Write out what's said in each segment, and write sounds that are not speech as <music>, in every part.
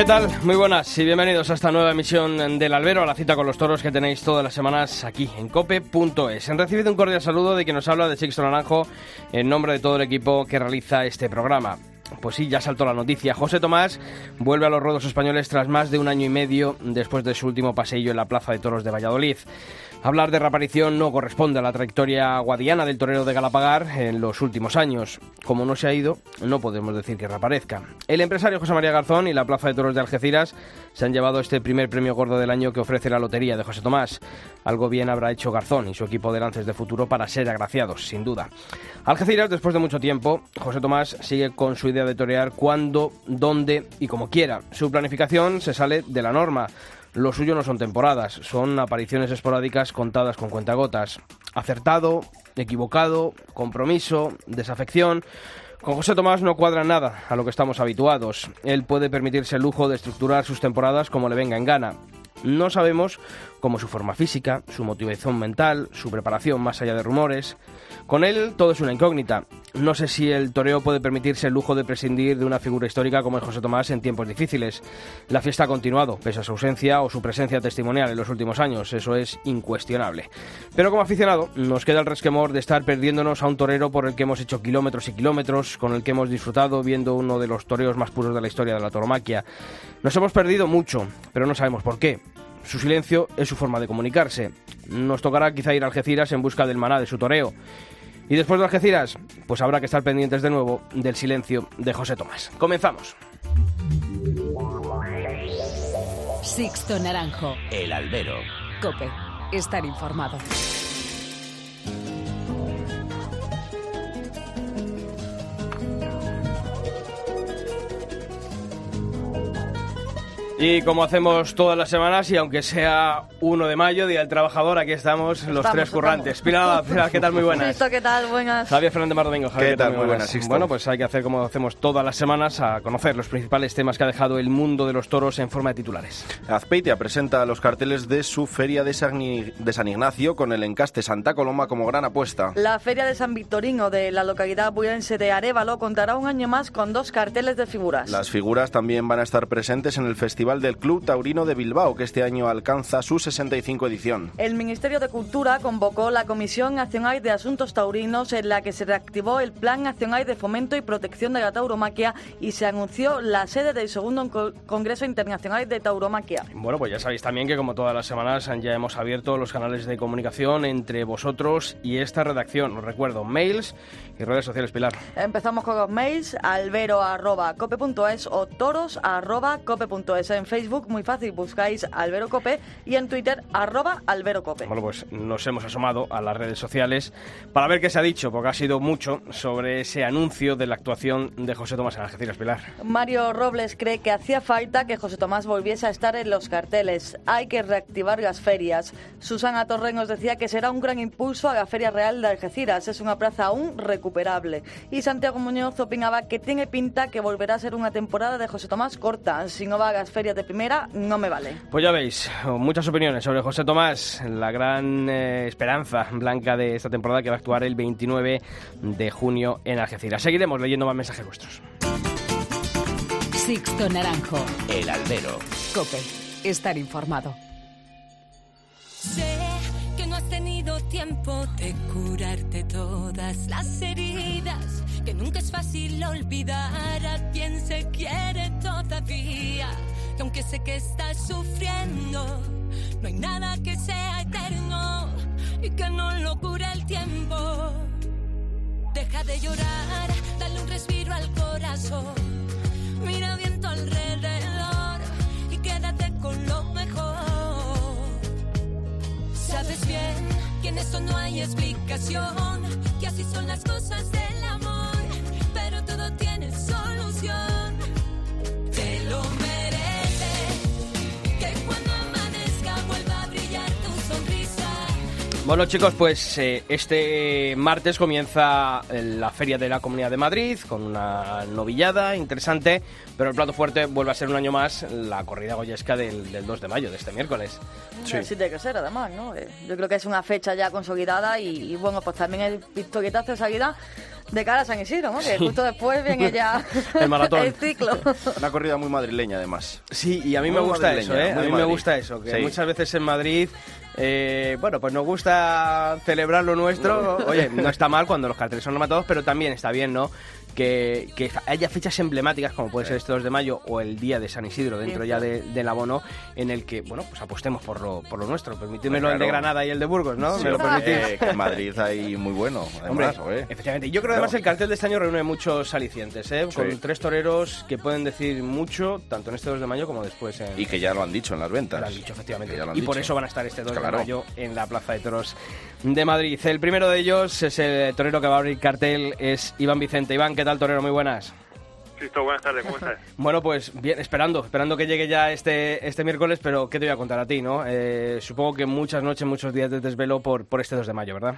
¿Qué tal? Muy buenas y bienvenidos a esta nueva emisión del Albero, a la cita con los toros que tenéis todas las semanas aquí en cope.es. Han recibido un cordial saludo de quien nos habla de Sixto Naranjo en nombre de todo el equipo que realiza este programa. Pues sí, ya saltó la noticia. José Tomás vuelve a los ruedos españoles tras más de un año y medio después de su último paseillo en la Plaza de Toros de Valladolid. Hablar de reaparición no corresponde a la trayectoria guadiana del torero de Galapagar en los últimos años. Como no se ha ido, no podemos decir que reaparezca. El empresario José María Garzón y la Plaza de Toros de Algeciras se han llevado este primer premio gordo del año que ofrece la lotería de José Tomás. Algo bien habrá hecho Garzón y su equipo de lances de futuro para ser agraciados, sin duda. Algeciras, después de mucho tiempo, José Tomás sigue con su idea de torear cuando, dónde y como quiera. Su planificación se sale de la norma. Lo suyo no son temporadas, son apariciones esporádicas contadas con cuentagotas. Acertado, equivocado, compromiso, desafección. Con José Tomás no cuadra nada a lo que estamos habituados. Él puede permitirse el lujo de estructurar sus temporadas como le venga en gana. No sabemos cómo su forma física, su motivación mental, su preparación más allá de rumores. Con él todo es una incógnita. No sé si el toreo puede permitirse el lujo de prescindir de una figura histórica como es José Tomás en tiempos difíciles. La fiesta ha continuado, pese a su ausencia o su presencia testimonial en los últimos años, eso es incuestionable. Pero como aficionado, nos queda el resquemor de estar perdiéndonos a un torero por el que hemos hecho kilómetros y kilómetros, con el que hemos disfrutado viendo uno de los toreos más puros de la historia de la toromaquia. Nos hemos perdido mucho, pero no sabemos por qué. Su silencio es su forma de comunicarse. Nos tocará quizá ir a Algeciras en busca del maná de su toreo. Y después de Algeciras, pues habrá que estar pendientes de nuevo del silencio de José Tomás. Comenzamos. Sixto Naranjo. El albero. Cope. Estar informado. Y como hacemos todas las semanas, y aunque sea 1 de mayo, Día del Trabajador, aquí estamos, los tres currantes. Pilar, <laughs> Pilar, ¿qué tal? Muy buenas. Listo, ¿qué tal? Buenas. Javier Fernández Mar Domingo. Javier, ¿Qué tal? muy buenas. Bueno, pues hay que hacer como hacemos todas las semanas, a conocer los principales temas que ha dejado el mundo de los toros en forma de titulares. Azpeitia presenta los carteles de su feria de San, I- de San Ignacio con el encaste Santa Coloma como gran apuesta. La Feria de San Victorino de la localidad buense de Arevalo contará un año más con dos carteles de figuras. Las figuras también van a estar presentes en el Festival del Club Taurino de Bilbao, que este año alcanza su 65 edición. El Ministerio de Cultura convocó la Comisión Nacional de Asuntos Taurinos en la que se reactivó el Plan Nacional de Fomento y Protección de la Tauromaquia y se anunció la sede del segundo Co- Congreso Internacional de Tauromaquia. Bueno, pues ya sabéis también que como todas las semanas ya hemos abierto los canales de comunicación entre vosotros y esta redacción. Os recuerdo, mails y redes sociales, Pilar. Empezamos con los mails albero.cope.es o toros.cope.es. En Facebook, muy fácil, buscáis Albero Cope y en Twitter, arroba Albero Cope. Bueno, pues nos hemos asomado a las redes sociales para ver qué se ha dicho, porque ha sido mucho sobre ese anuncio de la actuación de José Tomás en Algeciras, Pilar. Mario Robles cree que hacía falta que José Tomás volviese a estar en los carteles. Hay que reactivar las ferias. Susana Torren nos decía que será un gran impulso a la Feria Real de Algeciras. Es una plaza aún recuperable. Y Santiago Muñoz opinaba que tiene pinta que volverá a ser una temporada de José Tomás corta. Si no va a las ferias de primera, no me vale. Pues ya veis, muchas opiniones sobre José Tomás, la gran eh, esperanza blanca de esta temporada que va a actuar el 29 de junio en Algeciras. Seguiremos leyendo más mensajes vuestros. Sixto Naranjo. El albero. Cope. Estar informado. Sé que no has tenido tiempo de curarte todas las heridas, que nunca es fácil olvidar a quien se quiere todavía, que aunque sé que estás sufriendo, no hay nada que sea eterno y que no lo cura el tiempo. Deja de llorar, dale un respiro al corazón, mira viento alrededor y quédate con lo mejor. Sabes bien que en esto no hay explicación, que así son las cosas del amor, pero todo tiene solución. Te lo Bueno chicos, pues eh, este martes comienza la Feria de la Comunidad de Madrid con una novillada interesante, pero el plato fuerte vuelve a ser un año más la corrida goyesca del, del 2 de mayo, de este miércoles. Sí. Así tiene que ser, además, ¿no? Eh, Yo creo que es una fecha ya consolidada y, y, bueno, pues también el pistoletazo de salida de cara a San Isidro, ¿no? Que justo después viene ya <laughs> El maratón. el ciclo. Una corrida muy madrileña, además. Sí, y a mí Muy me gusta eso, ¿eh? A mí me gusta eso, que Sí. muchas veces en Madrid, eh, bueno, pues nos gusta celebrar lo nuestro. Oye, no está mal cuando los carteles son rematados, pero también está bien, ¿no? Que, que haya fechas emblemáticas como puede ser este 2 de mayo o el día de San Isidro dentro ya de- del abono en el que, bueno, pues apostemos por lo, por lo nuestro. Permitidmelo el de Claro. Granada y el de Burgos, ¿no? Sí, ¿Me lo hombre, permitís? eh, que en Madrid hay muy bueno, <laughs> Hombre, además, ¿eh? efectivamente. Yo creo además Claro. el cartel de este año reúne muchos alicientes, ¿eh? Sí. Con tres toreros que pueden decir mucho, tanto en este 2 de mayo como después en... Y que ya lo han dicho en las ventas. Lo han dicho, efectivamente. Lo han Y por eso van a estar este 2 Claro. de mayo en la Plaza de Toros de Madrid. El primero de ellos es el torero que va a abrir cartel, es Iván Vicente. Iván, ¿qué tal, torero? Muy buenas. Cristo, buenas tardes, ¿cómo estás? <laughs> Bueno, pues bien, esperando, esperando que llegue ya este, este miércoles, pero ¿qué te voy a contar a ti, no? Eh, supongo que muchas noches, muchos días de desvelo por, por este 2 de mayo, ¿verdad?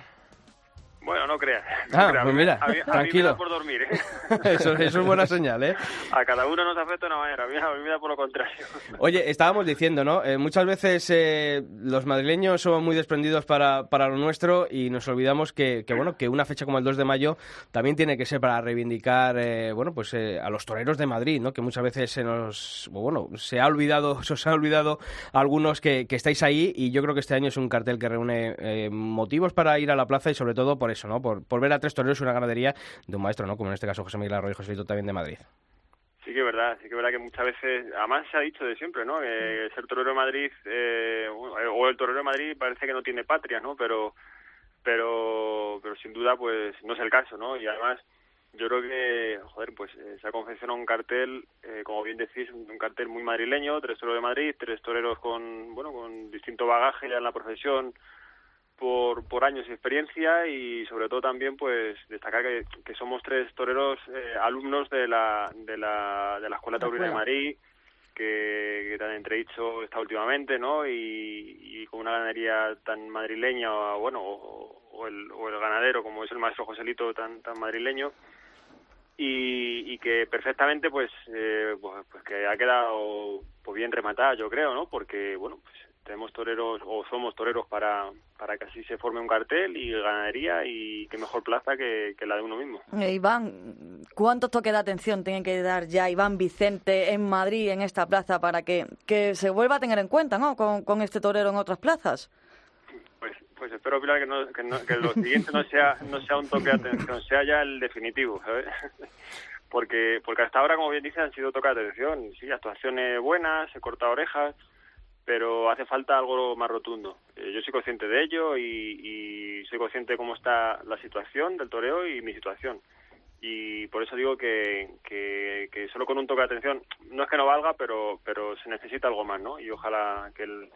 Bueno, no creas. no Ah, creas. pues mira, a mí, a mí me tranquilo. da por dormir, ¿eh? <laughs> Eso, eso es buena señal, ¿eh? A cada uno nos afecta de una manera, a mí, a mí me da por lo contrario. Oye, estábamos diciendo, ¿no? Eh, muchas veces eh, los madrileños somos muy desprendidos para, para lo nuestro y nos olvidamos que, que, bueno, que una fecha como el 2 de mayo también tiene que ser para reivindicar, eh, bueno, pues eh, a los toreros de Madrid, ¿no? Que muchas veces se nos, bueno, se ha olvidado, <laughs> se os ha olvidado a algunos que, que estáis ahí y yo creo que este año es un cartel que reúne motivos para ir a la plaza y sobre todo por eso, ¿no? Por, por ver a tres toreros y una ganadería de un maestro, ¿no? Como en este caso José Miguel Arroyo y Joselito también de Madrid. Sí que es verdad, sí que es verdad que muchas veces, además se ha dicho de siempre, ¿no? Que ser torero de Madrid, eh, o el torero de Madrid parece que no tiene patria, ¿no? Pero, pero, pero sin duda, pues no es el caso, ¿no? Y además, yo creo que, joder, pues eh, se ha confeccionado un cartel, eh, como bien decís, un, un cartel muy madrileño, tres toreros de Madrid, tres toreros con, bueno, con distinto bagaje ya en la profesión, por, por años de experiencia y sobre todo también pues destacar que, que somos tres toreros eh, alumnos de la, de la de la Escuela Taurina de Madrid que, que tan entredicho está últimamente no y, y con una ganadería tan madrileña o, bueno o, o el, o el ganadero como es el maestro Joselito tan tan madrileño y, y que perfectamente pues, eh, pues pues que ha quedado pues bien rematada yo creo no porque bueno pues tenemos toreros o somos toreros para, para que así se forme un cartel y ganadería y qué mejor plaza que, que la de uno mismo. Eh, Iván, ¿cuántos toques de atención tienen que dar ya Iván Vicente en Madrid, en esta plaza, para que, que se vuelva a tener en cuenta ¿no? con, con este torero en otras plazas? Pues, pues espero, Pilar, que, no, que, no- que lo siguiente no sea, no sea un toque de atención, sea ya el definitivo, ¿sabes? Porque, porque hasta ahora, como bien dice, han sido toques de atención. Sí, actuaciones buenas, se corta orejas, pero hace falta algo más rotundo. Eh, yo soy consciente de ello y, y soy consciente de cómo está la situación del toreo y mi situación. Y por eso digo que, que, que solo con un toque de atención, no es que no valga, pero, pero se necesita algo más, ¿no? Y ojalá que el,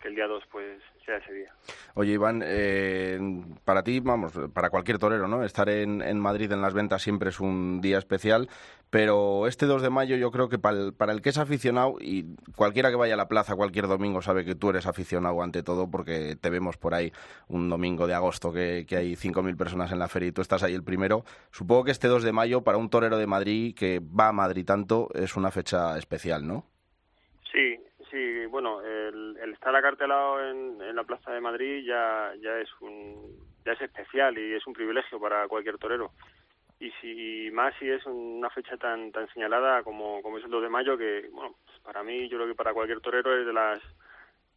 que el día 2 pues sea ese día. Oye, Iván, eh, para ti, vamos, para cualquier torero, ¿no? Estar en, en Madrid en las ventas siempre es un día especial, pero este 2 de mayo yo creo que para el, para el que es aficionado, y cualquiera que vaya a la plaza cualquier domingo sabe que tú eres aficionado ante todo, porque te vemos por ahí un domingo de agosto que, que hay 5.000 personas en la feria y tú estás ahí el primero. Supongo que este 2 de mayo, para un torero de Madrid que va a Madrid tanto, es una fecha especial, ¿no? Sí, sí, bueno, el, el estar acartelado en, la Plaza de Madrid ya, ya es un, ya es especial y es un privilegio para cualquier torero. Y si más si es una fecha tan tan señalada como, como es el 2 de mayo, que bueno, pues para mí, yo creo que para cualquier torero es de las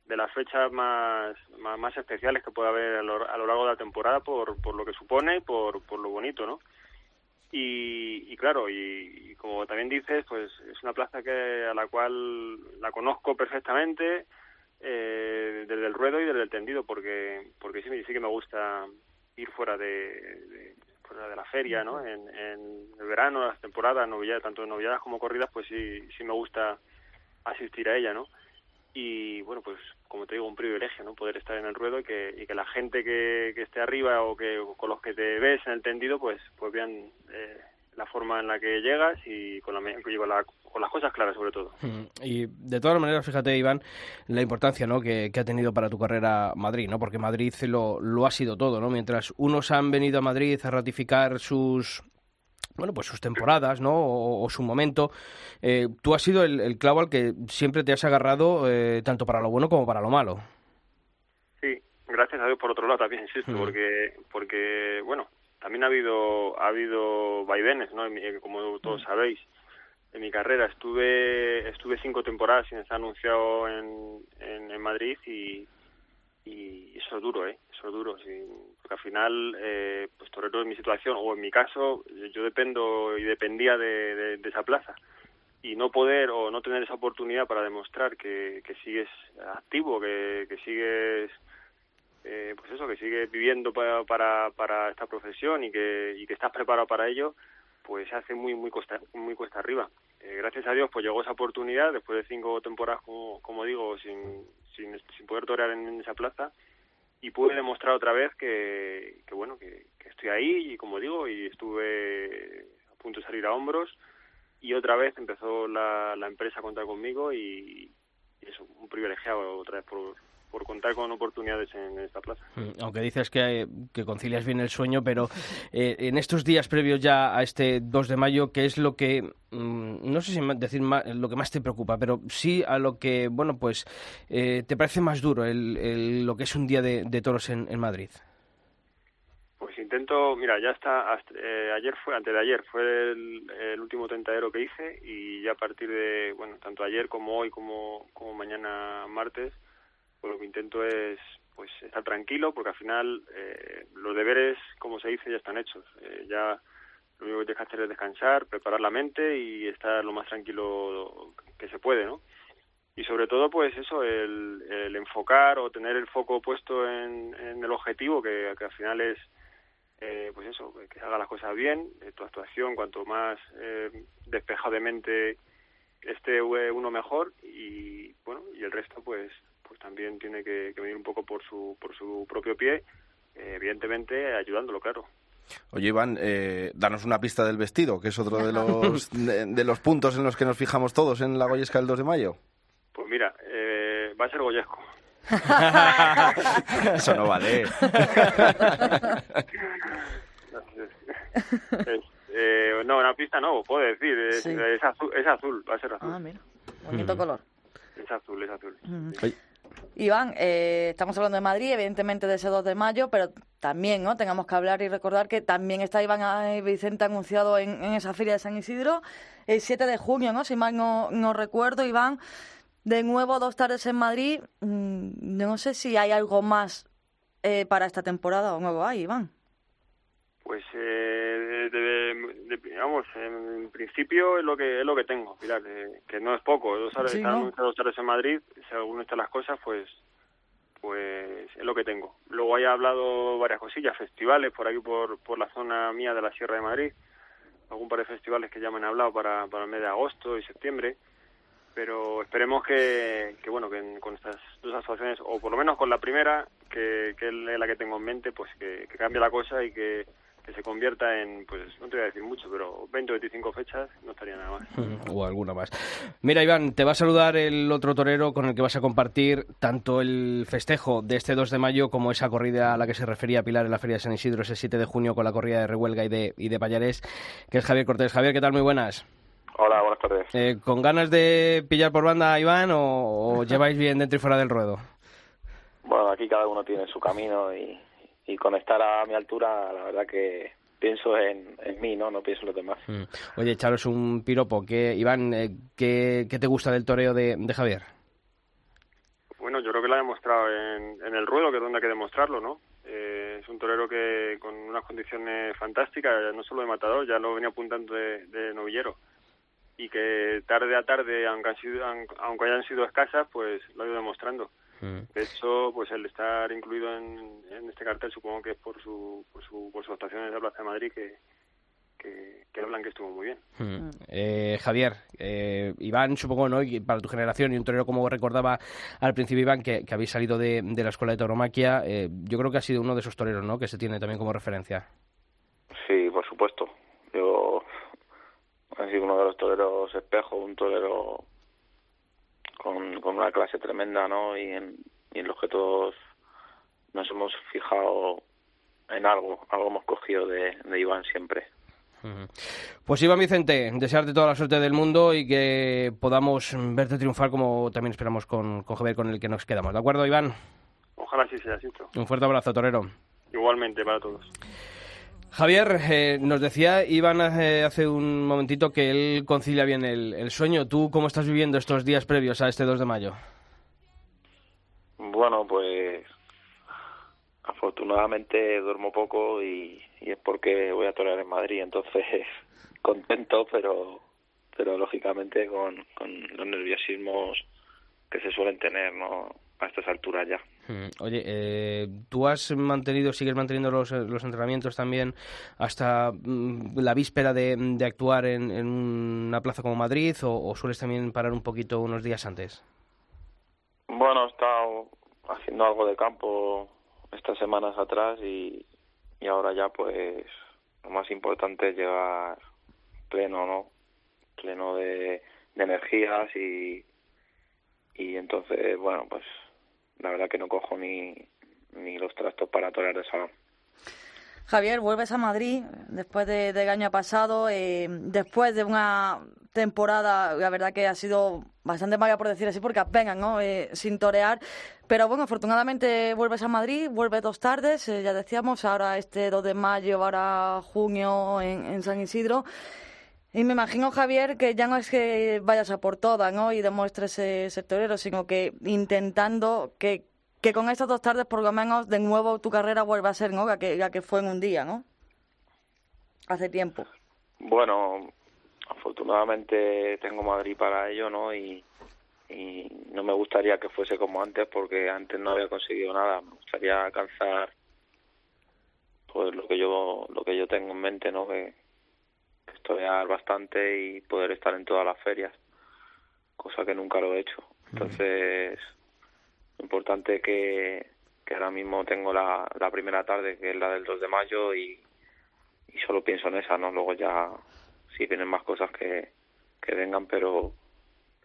de las fechas más, más, especiales que puede haber a lo, a lo largo de la temporada por, por lo que supone y por, por lo bonito, ¿no? Y, claro, y, como también dices, pues es una plaza que a la cual la conozco perfectamente eh, desde el ruedo y desde el tendido, porque porque sí, sí que me gusta ir fuera de- fuera de la feria, ¿no? En, en el verano, las temporadas, novilladas, tanto novilladas como corridas, pues sí, sí me gusta asistir a ella, ¿no? y bueno pues como te digo un privilegio no poder estar en el ruedo y que, y que la gente que, que esté arriba o que o con los que te ves en el tendido pues pues vean eh, la forma en la que llegas y con la, y con la con las cosas claras sobre todo. Mm, Y de todas maneras, fíjate, Iván, la importancia ¿no? que, que ha tenido para tu carrera Madrid, ¿no? Porque Madrid lo, lo ha sido todo, ¿no? Mientras unos han venido a Madrid a ratificar sus bueno, pues sus temporadas, ¿no? O, o su momento. eh, tú has sido el, el clavo al que siempre te has agarrado, eh, tanto para lo bueno como para lo malo. Sí, gracias a Dios por otro lado también, insisto, Mm. porque, porque bueno, también ha habido, ha habido vaivenes, ¿no? Mi- como todos sabéis. En mi carrera estuve, estuve cinco temporadas sin estar anunciado en, en, en Madrid y, y eso es duro, ¿eh? Eso es duro, sí, porque al final, eh, pues torero en mi situación, o en mi caso, yo dependo y dependía de, de- de esa plaza. Y no poder o no tener esa oportunidad para demostrar que, que sigues activo, que, que sigues, eh, pues eso, que sigues viviendo para, para, para esta profesión y que, y que estás preparado para ello, pues se hace muy, muy cuesta, muy cuesta arriba. Eh, gracias a Dios, pues llegó esa oportunidad después de cinco temporadas, como, como digo, sin, sin, sin poder torear en esa plaza y pude demostrar otra vez que, que bueno, que, que estoy ahí y como digo, y estuve a punto de salir a hombros y otra vez empezó la, la empresa a contar conmigo y, y eso, un privilegiado otra vez por, por contar con oportunidades en esta plaza. Mm, Aunque dices que, que concilias bien el sueño, pero eh, en estos días previos ya a este 2 de mayo, ¿qué es lo que, mm, no sé si decir lo que más te preocupa, pero sí a lo que, bueno, pues eh, te parece más duro el, el- lo que es un día de, de toros en, en Madrid? Pues intento, mira, ya está, hasta- eh, ayer fue, antes de ayer, fue el, el último tentadero que hice y ya a partir de, bueno, tanto ayer como hoy como, como mañana martes, pues lo que intento es pues estar tranquilo porque al final eh, los deberes, como se dice, ya están hechos. Eh, ya lo único que tienes que hacer es descansar, preparar la mente y estar lo más tranquilo que se puede, ¿no? Y sobre todo, pues eso, el, el enfocar o tener el foco puesto en, el objetivo, que, que al final es, eh, pues eso, que haga las cosas bien, eh, tu actuación, cuanto más eh, despejado de mente esté uno mejor y bueno, y el resto pues también tiene que, que venir un poco por su por su propio pie, eh, evidentemente ayudándolo, claro. Oye, Iván, eh, danos una pista del vestido, que es otro de <laughs> los, de, de los puntos en los que nos fijamos todos en la Goyesca del 2 de mayo. Pues mira, eh, va a ser Goyesco. <laughs> Eso no vale. <laughs> Es, eh, no, una pista no, puedo decir, es, Sí. es azul, es azul, va a ser azul. Ah, mira, bonito color. Es azul, es azul. Oye, Iván, eh, estamos hablando de Madrid, evidentemente de ese 2 de mayo, pero también no tengamos que hablar y recordar que también está Iván eh, Vicente anunciado en, en esa feria de San Isidro el 7 de junio, ¿no? Si mal no, no recuerdo, Iván. De nuevo, dos tardes en Madrid. Mm, no sé si hay algo más eh, para esta temporada o nuevo hay, Iván. Pues, eh, de- de- de- vamos, en principio es lo que es lo que tengo, Pilar, que, que no es poco. Dos tardes, Sí, dos tardes en Madrid, si alguno está las cosas, pues pues es lo que tengo. Luego haya hablado varias cosillas, festivales por aquí, por, por la zona mía de la Sierra de Madrid, algún par de festivales que ya me han hablado para, para el mes de agosto y septiembre, pero esperemos que, que bueno, que con estas dos actuaciones, o por lo menos con la primera, que, que es la que tengo en mente, pues que, que cambie la cosa y que, que se convierta en, pues no te voy a decir mucho, pero 20 o 25 fechas no estaría nada más. <laughs> o alguna más. Mira, Iván, te va a saludar el otro torero con el que vas a compartir tanto el festejo de este 2 de mayo como esa corrida a la que se refería Pilar en la Feria de San Isidro ese 7 de junio con la corrida de Rehuelga y de, y de Pallarés, que es Javier Cortés. Javier, ¿qué tal? Muy buenas. Hola, buenas tardes. Eh, ¿Con ganas de pillar por banda a Iván o, o <laughs> <laughs> lleváis bien dentro y fuera del ruedo? Bueno, aquí cada uno tiene su camino y, y con estar a mi altura, la verdad que pienso en, en mí, ¿no? No pienso en los demás. Mm. Oye, echaros un piropo. ¿Qué, Iván, eh, ¿qué, qué te gusta del toreo de, de Javier? Bueno, yo creo que lo ha demostrado en, en el ruedo, que es donde hay que demostrarlo, ¿no? Eh, es un torero que con unas condiciones fantásticas, no solo de matador, ya lo venía apuntando de, de novillero. Y que tarde a tarde, aunque, han sido, aunque hayan sido escasas, pues lo ha ido demostrando. De hecho, pues el estar incluido en, en este cartel supongo que es por su, por su, por sus actuaciones en la Plaza de Madrid que, que, que hablan que estuvo muy bien. Mm. Eh, Javier, eh, Iván, supongo, ¿no? Y para tu generación y un torero como recordaba al principio Iván, que, que habéis salido de, de la escuela de tauromaquia, eh, yo creo que ha sido uno de esos toreros, ¿no? Que se tiene también como referencia. Sí, por supuesto. Yo ha sido uno de los toreros espejo, un torero con, con una clase tremenda, ¿no? Y en, y en los que todos nos hemos fijado en algo, algo hemos cogido de, de Iván siempre. Pues Iván Vicente, desearte toda la suerte del mundo y que podamos verte triunfar como también esperamos con, con Javier con el que nos quedamos. ¿De acuerdo, Iván? Ojalá sí sea así. Un fuerte abrazo, Torero. Igualmente para todos. Javier, eh, nos decía Iván hace, hace, un momentito que él concilia bien el, sueño. ¿Tú cómo estás viviendo estos días previos a este 2 de mayo? Bueno, pues afortunadamente duermo poco y, es porque voy a torear en Madrid, entonces <laughs> contento, pero pero lógicamente con los nerviosismos que se suelen tener, ¿no? a estas alturas ya. Oye, eh, ¿tú has mantenido, sigues manteniendo los, los entrenamientos también hasta mm, la víspera de, de actuar en, en, una plaza como Madrid o, o, sueles también parar un poquito unos días antes? Bueno, he estado haciendo algo de campo estas semanas atrás y, y ahora ya pues lo más importante es llegar pleno, ¿no? Pleno de, de energías y, y entonces, bueno, pues la verdad que no cojo ni, ni los trastos para torear de salón. Javier, vuelves a Madrid después de, del año pasado, eh, después de una temporada, la verdad que ha sido bastante mala por decir así, porque apenas, ¿no? Eh, sin torear. Pero bueno, afortunadamente vuelves a Madrid, vuelves dos tardes, eh, ya decíamos, ahora este 2 de mayo, ahora junio en, en San Isidro. Y me imagino, Javier, que ya no es que vayas a por todas, ¿no? Y demuestres ese torero, sino que intentando que, que con estas dos tardes, por lo menos, de nuevo tu carrera vuelva a ser, ¿no? La que, la que fue en un día, ¿no? Hace tiempo. Bueno, afortunadamente tengo Madrid para ello, ¿no? Y, y no me gustaría que fuese como antes, porque antes no había conseguido nada. Me gustaría alcanzar, pues, lo que yo, lo que yo tengo en mente, ¿no? Que, estudiar bastante y poder estar en todas las ferias, cosa que nunca lo he hecho. Entonces, lo importante es que, que ahora mismo tengo la, la primera tarde, que es la del 2 de mayo, y, y solo pienso en esa, ¿no? Luego ya, si vienen más cosas que, que vengan, pero,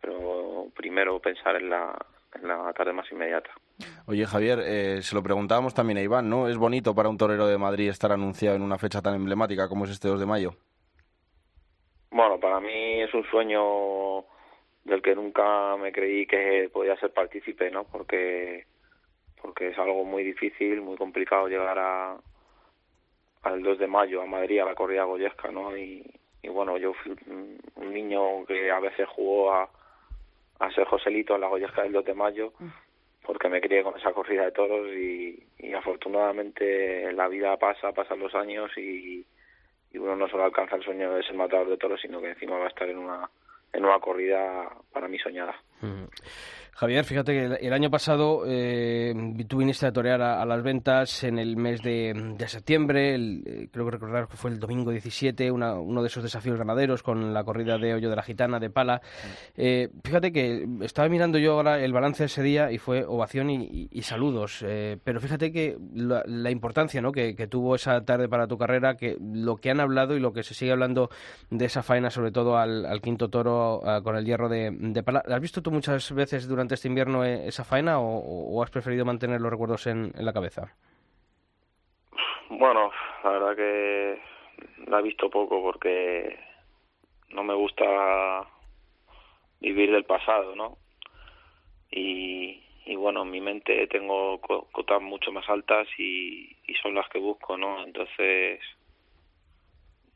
pero primero pensar en la, en la tarde más inmediata. Oye, Javier, eh, se lo preguntábamos también a Iván, ¿no? ¿Es bonito para un torero de Madrid estar anunciado en una fecha tan emblemática como es este 2 de mayo? Bueno, para mí es un sueño del que nunca me creí que podía ser partícipe, ¿no? Porque porque es algo muy difícil, muy complicado llegar a al 2 de mayo a Madrid a la corrida goyesca, ¿no? Y, y bueno, yo fui un, niño que a veces jugó a, a ser Joselito en la goyesca del 2 de mayo porque me crié con esa corrida de toros y, y afortunadamente la vida pasa, pasan los años y, y uno no solo alcanza el sueño de ser matador de toros, sino que encima va a estar en una en una corrida para mí soñada. Mm. Javier, fíjate que el, el año pasado eh, tú viniste a torear a, a, las ventas en el mes de, de septiembre, el, eh, creo que recordar que fue el domingo 17, una, uno de esos desafíos ganaderos con la corrida de Hoyo de la Gitana, de Pala. Eh, fíjate que estaba mirando yo ahora el balance de ese día y fue ovación y, y, y saludos, eh, pero fíjate que la, la importancia ¿no? que, que, tuvo esa tarde para tu carrera, que lo que han hablado y lo que se sigue hablando de esa faena, sobre todo al, al quinto toro uh, con el hierro de, de Pala. ¿Has visto tú muchas veces durante este invierno esa faena o, has preferido mantener los recuerdos en, en, la cabeza? Bueno, la verdad que la he visto poco porque no me gusta vivir del pasado, ¿no? Y, bueno, en mi mente tengo cotas mucho más altas y, y son las que busco, ¿no? Entonces,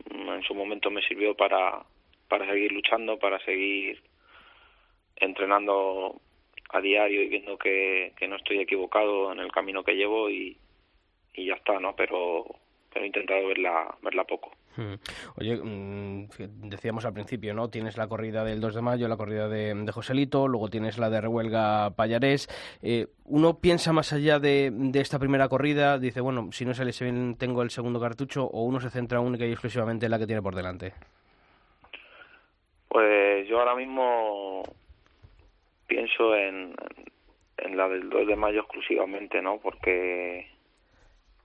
en su momento me sirvió para, para seguir luchando, para seguir entrenando a diario y viendo que, que no estoy equivocado en el camino que llevo y, y ya está, ¿no? Pero, pero he intentado verla, verla poco. Oye, mm, decíamos al principio, ¿no? Tienes la corrida del 2 de mayo, la corrida de, de Joselito, luego tienes la de Rehuelga Payarés. Eh, uno piensa más allá de, de, esta primera corrida, dice, bueno, si no sale bien tengo el segundo cartucho, o uno se centra única y exclusivamente en la que tiene por delante. Pues yo ahora mismo pienso en, en la del 2 de mayo exclusivamente, ¿no? Porque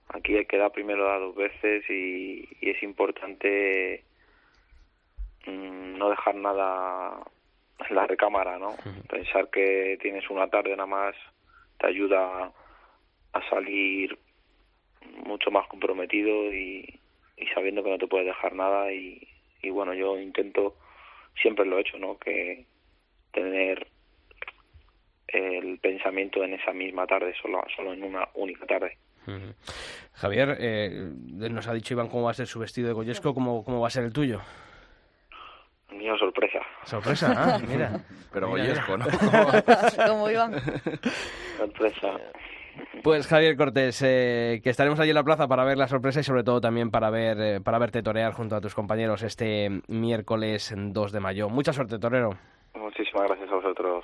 aquí hay que dar primero da dos veces y, y es importante mm, no dejar nada en la recámara, ¿no? Pensar que tienes una tarde nada más te ayuda a salir mucho más comprometido y, y sabiendo que no te puedes dejar nada y, y bueno, yo intento, siempre lo he hecho, ¿no? Que tener el pensamiento en esa misma tarde, solo, solo en una única tarde. Javier, eh, nos ha dicho Iván cómo va a ser su vestido de Goyesco, ¿cómo, cómo va a ser el tuyo? Mío sorpresa. Sorpresa, ah, <laughs> mira. Pero Mira, Goyesco, ¿no? <laughs> Como iban. Sorpresa. Pues Javier Cortés, eh, que estaremos allí en la plaza para ver la sorpresa y sobre todo también para ver eh, para verte torear junto a tus compañeros este miércoles 2 de mayo. Mucha suerte, torero. Muchísimas gracias a vosotros.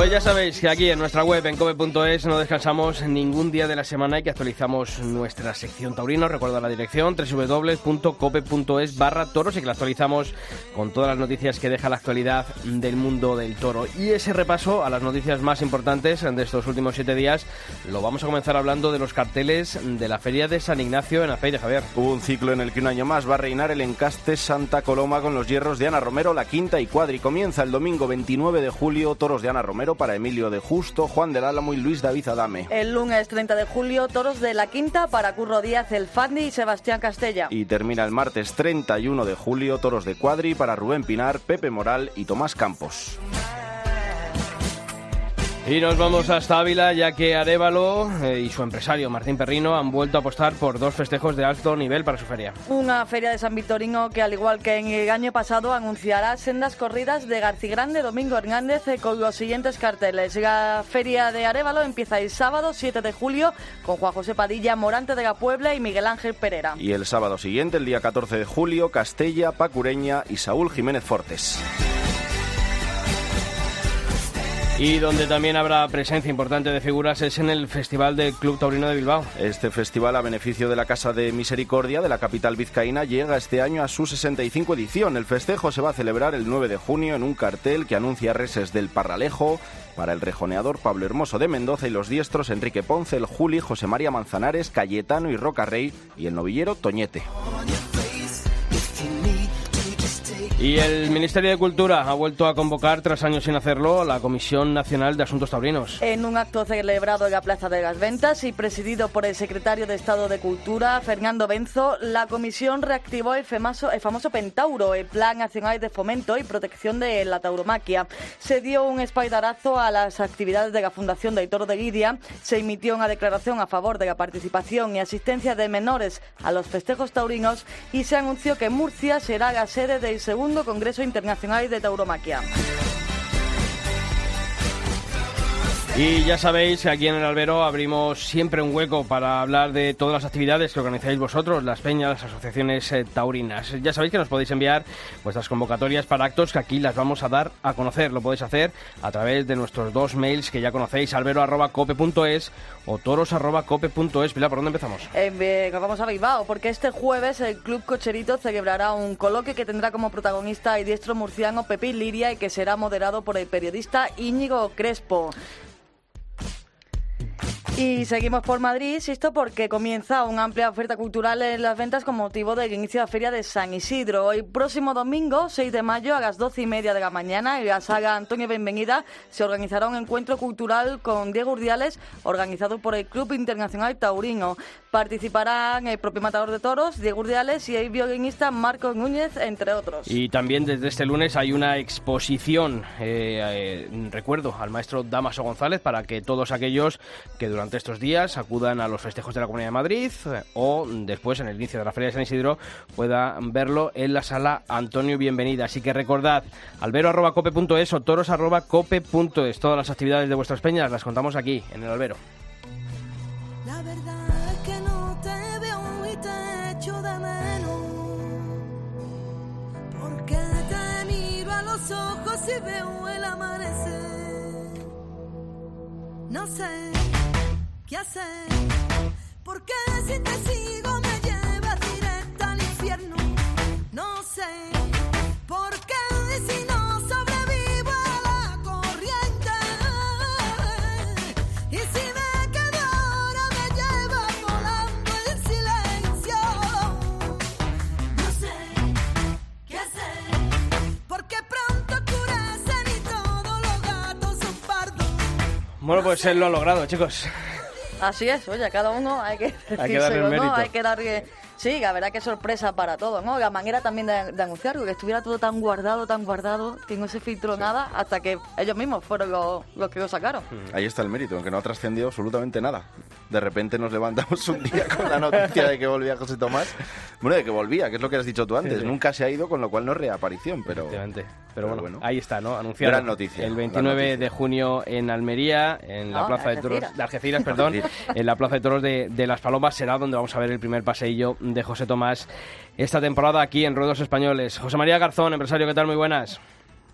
Pues ya sabéis que aquí en nuestra web en cope.es no descansamos ningún día de la semana y que actualizamos nuestra sección taurino. Recuerda la dirección www.cope.es barra toros y que la actualizamos con todas las noticias que deja la actualidad del mundo del toro. Y ese repaso a las noticias más importantes de estos últimos siete días lo vamos a comenzar hablando de los carteles de la Feria de San Ignacio en Aceite, Javier. Hubo un ciclo en el que un año más va a reinar el encaste Santa Coloma con los hierros de Ana Romero, la quinta y cuadri. Comienza el domingo 29 de julio, toros de Ana Romero para Emilio de Justo, Juan del Álamo y Luis David Adame. El lunes 30 de julio, toros de la quinta para Curro Díaz, el Fandi y Sebastián Castella. Y termina el martes 31 de julio, toros de cuadri para Rubén Pinar, Pepe Moral y Tomás Campos. Y nos vamos hasta Ávila, ya que Arevalo eh, y su empresario Martín Perrino han vuelto a apostar por dos festejos de alto nivel para su feria. Una feria de San Victorino que, al igual que en el año pasado, anunciará sendas corridas de Garcigrande, Domingo Hernández eh, con los siguientes carteles. La feria de Arevalo empieza el sábado 7 de julio con Juan José Padilla, Morante de la Puebla y Miguel Ángel Pereira. Y el sábado siguiente, el día 14 de julio, Castella, Pacureña y Saúl Jiménez Fortes. Y donde también habrá presencia importante de figuras es en el Festival del Club Taurino de Bilbao. Este festival, a beneficio de la Casa de Misericordia de la capital vizcaína, llega este año a su 65 edición. El festejo se va a celebrar el 9 de junio en un cartel que anuncia reses del Parralejo para el rejoneador Pablo Hermoso de Mendoza y los diestros Enrique Ponce, el Juli, José María Manzanares, Cayetano y Roca Rey y el novillero Toñete. Y el Ministerio de Cultura ha vuelto a convocar, tras años sin hacerlo, la Comisión Nacional de Asuntos Taurinos. En un acto celebrado en la Plaza de las Ventas y presidido por el secretario de Estado de Cultura, Fernando Benzo, la comisión reactivó el famoso, el famoso Pentauro, el Plan Nacional de Fomento y Protección de la Tauromaquia. Se dio un espaidarazo a las actividades de la Fundación del Toro de Lidia, se emitió una declaración a favor de la participación y asistencia de menores a los festejos taurinos y se anunció que Murcia será la sede del segundo Congreso Internacional de Tauromaquia. Y ya sabéis que aquí en el Albero abrimos siempre un hueco para hablar de todas las actividades que organizáis vosotros, las peñas, las asociaciones eh, taurinas. Ya sabéis que nos podéis enviar vuestras convocatorias para actos que aquí las vamos a dar a conocer. Lo podéis hacer a través de nuestros dos mails que ya conocéis, albero.cope.es o toros.cope.es. Pilar, ¿por dónde empezamos? Eh, vamos a Bilbao, porque este jueves el Club Cocherito celebrará un coloquio que tendrá como protagonista el diestro murciano Pepe Liria y que será moderado por el periodista Íñigo Crespo. Y seguimos por Madrid, insisto, porque comienza una amplia oferta cultural en las ventas con motivo del inicio de la Feria de San Isidro. El próximo domingo, 6 de mayo, a las 12 y media de la mañana, en la saga Antonio Benvenida, se organizará un encuentro cultural con Diego Urdiales, organizado por el Club Internacional Taurino. Participarán el propio matador de toros, Diego Urdiales, y el violinista Marcos Núñez, entre otros. Y también desde este lunes hay una exposición, eh, eh, recuerdo, al maestro Damaso González, para que todos aquellos que durante estos días acudan a los festejos de la Comunidad de Madrid o después en el inicio de la Feria de San Isidro puedan verlo en la sala Antonio Bienvenida. Así que recordad, albero.cope.es o toros.cope.es. Todas las actividades de vuestras peñas las contamos aquí, en el albero. La verdad es que no te veo y te echo de menos. Porque te miro a los ojos y veo el amanecer. No sé qué hacer, porque si te sigo me llevas directo al infierno. No sé por qué si no sobrevivo a la corriente. Y si me quedo ahora me lleva volando el silencio. No sé qué hacer, porque pronto oscurecen y todos los gatos son pardos. Bueno, pues él lo ha logrado, chicos. Así es, oye, cada uno hay que Hay que darle el decírselo, ¿no? Hay que darle... Sí, la verdad que sorpresa para todos, ¿no? La manera también de, de anunciarlo, que estuviera todo tan guardado, tan guardado, que no se filtró nada, hasta que ellos mismos fueron los, los que lo sacaron. Ahí está el mérito, en que no ha trascendido absolutamente nada. De repente nos levantamos un día con la noticia de que volvía José Tomás. Bueno, de que volvía, que es lo que has dicho tú antes. Sí, sí. Nunca se ha ido, con lo cual no es reaparición, pero... Efectivamente. Pero, pero bueno, bueno. ahí está, ¿no? Anunciado. Gran noticia, El gran 29 noticia. de junio en Almería, en la No, Plaza de de Toros de Algeciras, perdón, <laughs> en la Plaza de Toros de, de Las Palomas será donde vamos a ver el primer paseillo de José Tomás esta temporada aquí en Ruedos Españoles. José María Garzón, empresario, ¿qué tal? Muy buenas.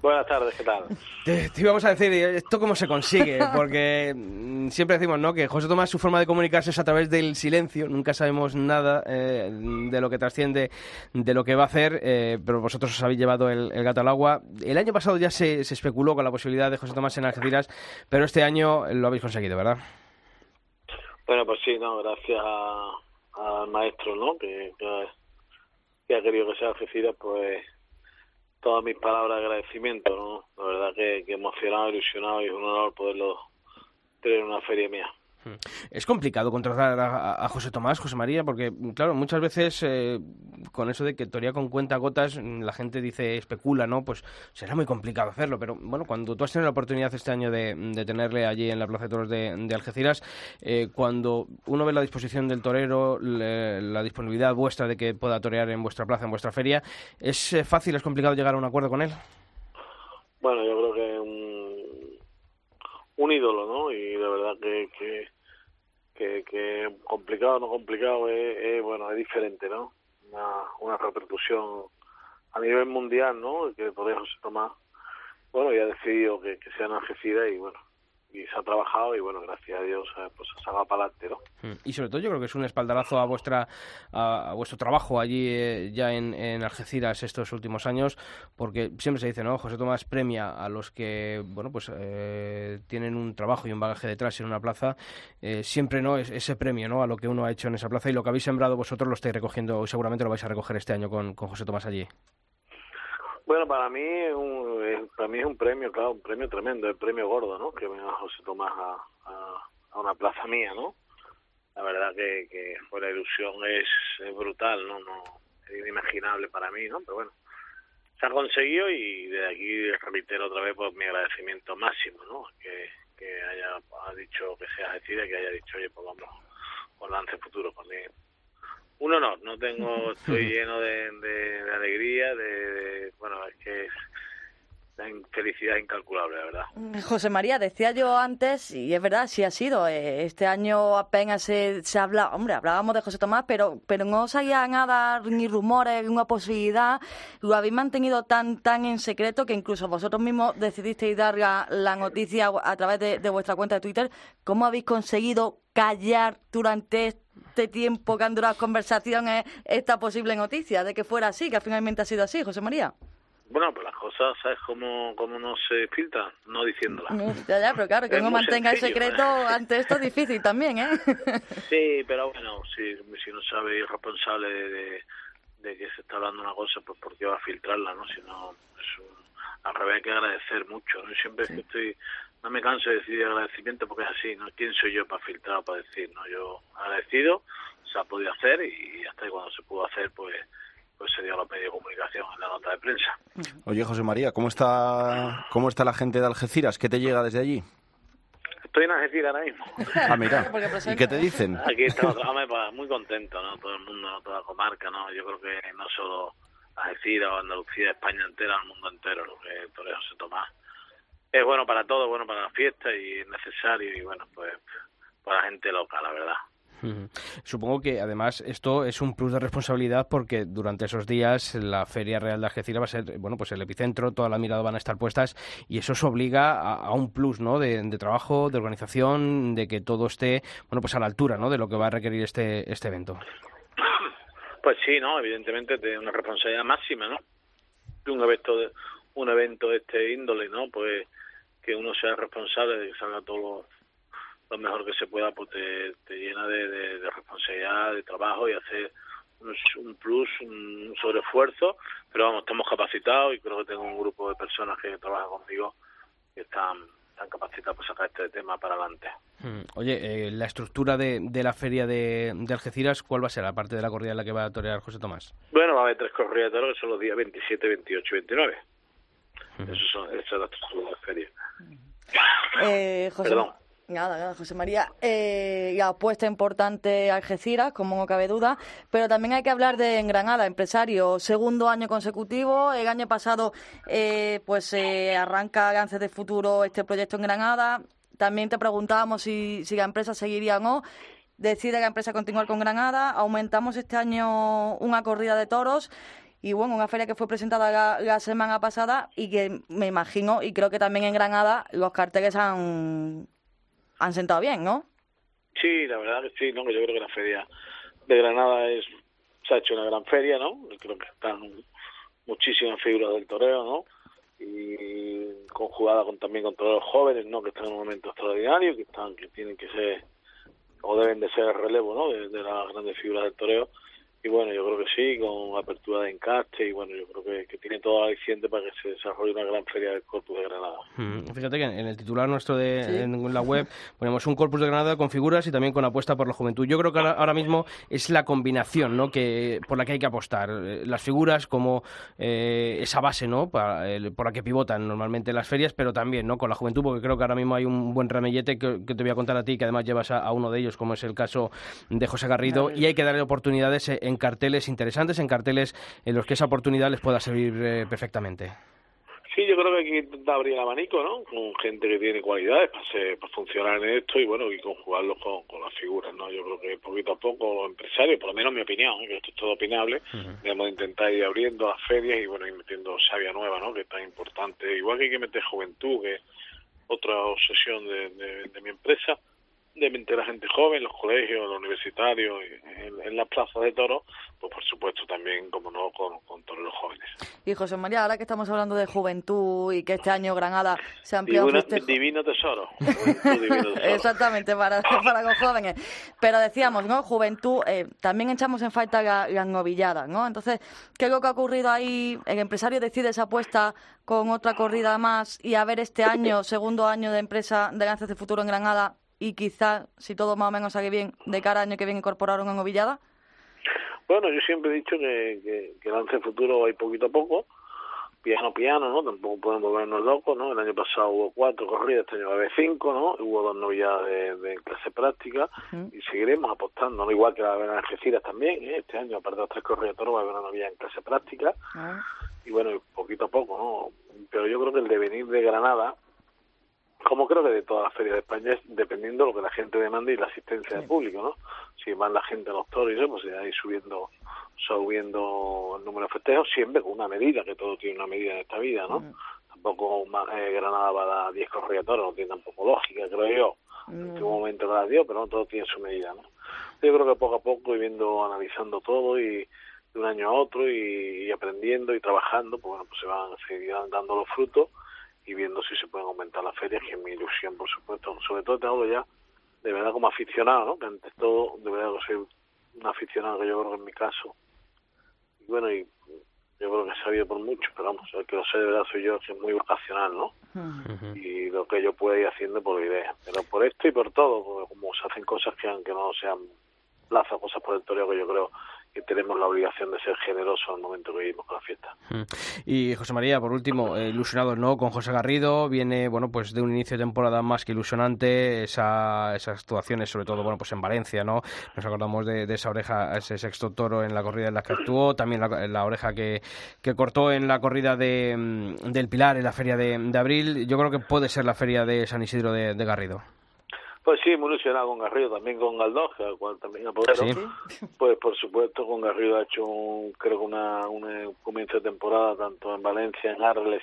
Buenas tardes, ¿qué tal? Te, te íbamos a decir, ¿esto cómo se consigue? Porque mm, siempre decimos, ¿no? Que José Tomás, su forma de comunicarse es a través del silencio. Nunca sabemos nada eh, de lo que trasciende, de lo que va a hacer, eh, pero vosotros os habéis llevado el, el gato al agua. El año pasado ya se, se especuló con la posibilidad de José Tomás en Algeciras, pero este año lo habéis conseguido, ¿verdad? Bueno, pues sí, no, gracias a- al maestro, ¿no? Que, que, que ha querido que sea Algeciras, pues todas mis palabras de agradecimiento, ¿no? La verdad que, que emocionado, ilusionado y es un honor poderlo tener en una feria mía. Es complicado contratar a, a José Tomás, José María, porque, claro, muchas veces eh, con eso de que toría con cuenta gotas, mm, la gente dice, especula, ¿no? Pues será muy complicado hacerlo, pero bueno, cuando tú has tenido la oportunidad este año de, de tenerle allí en la Plaza de Toros de, Algeciras, eh, cuando uno ve la disposición del torero, la disponibilidad vuestra de que pueda torear en vuestra plaza, en vuestra feria, ¿es eh, fácil, es complicado llegar a un acuerdo con él? Bueno, yo creo que un, un ídolo, ¿no? Y de verdad que, que, que, que complicado o no complicado es, bueno, es diferente, ¿no? Una, una repercusión a nivel mundial, ¿no? Que por eso se toma, bueno, y ha decidido que, que sea en y bueno, y se ha trabajado y bueno, gracias a Dios, eh, pues se ha para adelante, ¿no? Mm. Y sobre todo yo creo que es un espaldarazo a vuestra a, vuestro trabajo allí eh, ya en, en Algeciras estos últimos años, porque siempre se dice, ¿no? José Tomás premia a los que, bueno, pues eh, tienen un trabajo y un bagaje detrás en una plaza, eh, siempre, ¿no? Es, ese premio, ¿no? A lo que uno ha hecho en esa plaza y lo que habéis sembrado vosotros lo estáis recogiendo, seguramente lo vais a recoger este año con, con José Tomás allí. Bueno, para mí, es un, para mí es un premio, claro, un premio tremendo, el premio gordo, ¿no? Que venga José Tomás a, a, una plaza mía, ¿no? La verdad que, que fue la ilusión es, es brutal, ¿no? no Es inimaginable para mí, ¿no? Pero bueno, se ha conseguido y de aquí reitero otra vez pues mi agradecimiento máximo, ¿no? Que, que haya ha dicho que sea decida, que haya dicho, oye, pues vamos con lance futuro conmigo. Un honor, no tengo, <laughs> estoy lleno de, de, de alegría, de, de- bueno, es que es la in- felicidad incalculable, la verdad. José María, decía yo antes, y es verdad, sí ha sido, eh, este año apenas se, se habla, hombre, hablábamos de José Tomás, pero, pero no salía nada, ni rumores, una posibilidad, lo habéis mantenido tan, tan en secreto que incluso vosotros mismos decidisteis dar la, la noticia a través de, de vuestra cuenta de Twitter. ¿Cómo habéis conseguido callar durante este tiempo que han durado las conversaciones esta posible noticia de que fuera así, que finalmente ha sido así, José María? Bueno, pues las cosas, ¿sabes cómo, cómo no se filtran? No diciéndolas. Ya, ya, pero claro, que uno mantenga el secreto ¿eh? ante esto es difícil también, ¿eh? <laughs> Sí, pero bueno, si, si no sabe ir responsable de, de, de que se está hablando una cosa, pues ¿por qué va a filtrarla, no? Si no, es un, al revés hay que agradecer mucho, ¿no? Siempre es que estoy, no me canso de decir agradecimiento porque es así, ¿no? ¿Quién soy yo para filtrar o para decir, no? Yo agradecido, se ha podido hacer y hasta ahí cuando se pudo hacer, pues pues se dio a los medios de comunicación en la nota de prensa. Oye, José María, ¿cómo está, ¿cómo está la gente de Algeciras? ¿Qué te llega desde allí? Estoy en Algeciras ahora mismo. Ah, mira. <laughs> ¿Y qué te dicen? Aquí estamos pues, muy contentos, ¿no? Todo el mundo, ¿no? toda la comarca, ¿no? Yo creo que no solo Algeciras o Andalucía, España entera, el mundo entero, lo que el toreo se toma. Es bueno para todo, bueno para la fiesta y es necesario y bueno, pues para la gente loca, la verdad. Supongo que además esto es un plus de responsabilidad porque durante esos días la Feria Real de Algeciras va a ser bueno pues el epicentro, toda la mirada van a estar puestas y eso os obliga a, a un plus ¿no? de, de trabajo, de organización, de que todo esté bueno pues a la altura ¿no? de lo que va a requerir este, este evento. Pues sí, no, evidentemente de una responsabilidad máxima, ¿no? De un evento de un evento de este índole, ¿no? Pues que uno sea responsable de que salga todo lo, lo mejor que se pueda, pues te, te llena de, de, de responsabilidad, de trabajo y hacer un, un plus, un sobreesfuerzo, pero vamos, estamos capacitados y creo que tengo un grupo de personas que trabajan conmigo que están, están capacitados para sacar este tema para adelante. Mm. Oye, eh, la estructura de, de la Feria de, de Algeciras, ¿cuál va a ser? Aparte de la corrida en la que va a torear José Tomás. Bueno, va a haber tres corridas de toros que son los días 27, 28 y 29. Esos son, esa es la estructura de la feria. Eh, José, Perdón. Nada, nada, José María. Eh, la apuesta importante Algeciras, como no cabe duda, pero también hay que hablar de en Granada, empresario, segundo año consecutivo. El año pasado, eh, pues eh, arranca Gances de Futuro este proyecto en Granada. También te preguntábamos si, si la empresa seguiría o no. Decide la empresa continuar con Granada. Aumentamos este año una corrida de toros. Y bueno, una feria que fue presentada la, semana pasada y que me imagino, y creo que también en Granada, los carteles han, han sentado bien, ¿no? Sí, la verdad que sí, ¿no? Yo creo que la feria de Granada es se ha hecho una gran feria, ¿no? Creo que están muchísimas figuras del toreo, ¿no? Y conjugada con también con todos los jóvenes, ¿no? Que están en un momento extraordinario, que están que tienen que ser o deben de ser el relevo, ¿no? De, de las grandes figuras del toreo. Y bueno, yo creo que sí, con apertura de encaste y bueno, yo creo que, que tiene todo aliciente para que se desarrolle una gran feria del Corpus de Granada. Mm, Fíjate que en el titular nuestro de en la web ponemos un corpus de Granada con figuras y también con apuesta por la juventud. Yo creo que ahora, ahora mismo es la combinación ¿no? que, por la que hay que apostar. Eh, Las figuras como eh, esa base ¿no? Para el- por la que pivotan normalmente las ferias, pero también ¿no? con la juventud, porque creo que ahora mismo hay un buen ramillete que, que te voy a contar a ti, que además llevas a, a uno de ellos, como es el caso de José Garrido, y hay que darle oportunidades eh, en carteles interesantes, en carteles en los que esa oportunidad les pueda servir eh, perfectamente. Sí, yo creo que hay que intentar abrir el abanico, ¿no? Con gente que tiene cualidades para, ser- para funcionar en esto y, bueno, y conjugarlo con, con las figuras, ¿no? Yo creo que poquito a poco los empresarios, por lo menos mi opinión, ¿eh? que esto es todo opinable, debemos de intentar ir abriendo las ferias y, bueno, ir metiendo savia nueva, ¿no? Que es tan importante. Igual que hay que meter juventud, que es otra obsesión de, de, de mi empresa, de meter a gente joven, los colegios, los universitarios, en, en las plazas de toros, pues por supuesto también, como no, con, con todos los jóvenes. Y José María, ahora que estamos hablando de juventud y que este año Granada se un Divina- festejo... divino tesoro. Divino <laughs> tesoro. Exactamente, para, <laughs> para los jóvenes. Pero decíamos, ¿no? Juventud, eh, también echamos en falta la- las novilladas, ¿no? Entonces, ¿qué es lo que ha ocurrido ahí? El empresario decide esa apuesta con otra corrida más y a ver este año, <laughs> segundo año de empresa de Lances de Futuro en Granada y quizás, si todo más o menos sale bien, de cara al año que viene incorporar una novillada. Bueno, yo siempre he dicho que, que, que lance futuro hay poquito a poco, piano piano, ¿no? Tampoco podemos volvernos locos, ¿no? El año pasado hubo cuatro corridas, este año va a haber cinco, ¿no? Hubo dos novilladas de, de clase práctica y seguiremos apostando, ¿no? Igual que va a haber en Algeciras también, ¿eh? Este año, aparte de las tres corridas de toros, va a haber una novillada en clase práctica y bueno, poquito a poco, ¿no? Pero yo creo que el devenir de Granada, como creo que de todas las ferias de España, es dependiendo de lo que la gente demande y la asistencia del público, ¿no? Si van la gente a los toros y eso, pues se va a ir subiendo, subiendo el número de festejos, siempre con una medida, que todo tiene una medida en esta vida, ¿no? Tampoco ma- eh, Granada va a dar 10 corridas de toros, no tiene tampoco lógica, creo yo. En qué momento la dio, pero no todo tiene su medida, ¿no? Yo creo que poco a poco, y viendo, analizando todo y de un año a otro y, y aprendiendo y trabajando, pues bueno, pues se van, se irán dando los frutos y viendo si se pueden aumentar las ferias, que es mi ilusión, por supuesto. Sobre todo te hablo ya de verdad como aficionado, ¿no? Que antes todo, de verdad que soy un aficionado, que yo creo que en mi caso. Y bueno, y yo creo que he sabido por mucho, pero vamos, el que lo sé de verdad soy yo, que es muy vocacional, ¿no? Y lo que yo pueda ir haciendo por idea. Pero por esto y por todo, porque como se hacen cosas que aunque no sean plazas, cosas por el toreo, que yo creo que tenemos la obligación de ser generosos al momento que vivimos con la fiesta. Mm. Y José María, por último, eh, ilusionado no con José Garrido, viene bueno pues de un inicio de temporada más que ilusionante, esa, esas actuaciones, sobre todo bueno pues en Valencia, ¿no? Nos acordamos de, esa oreja, ese sexto toro en la corrida en la que actuó, también la, la oreja que, que cortó en la corrida de, mm, del Pilar en la feria de, de abril. Yo creo que puede ser la feria de San Isidro de Garrido. Pues sí, muy ilusionado con Garrido, también con al cual también apodero. Sí. Pues por supuesto, con Garrido ha hecho un, creo que una, un comienzo de temporada, tanto en Valencia, en Arles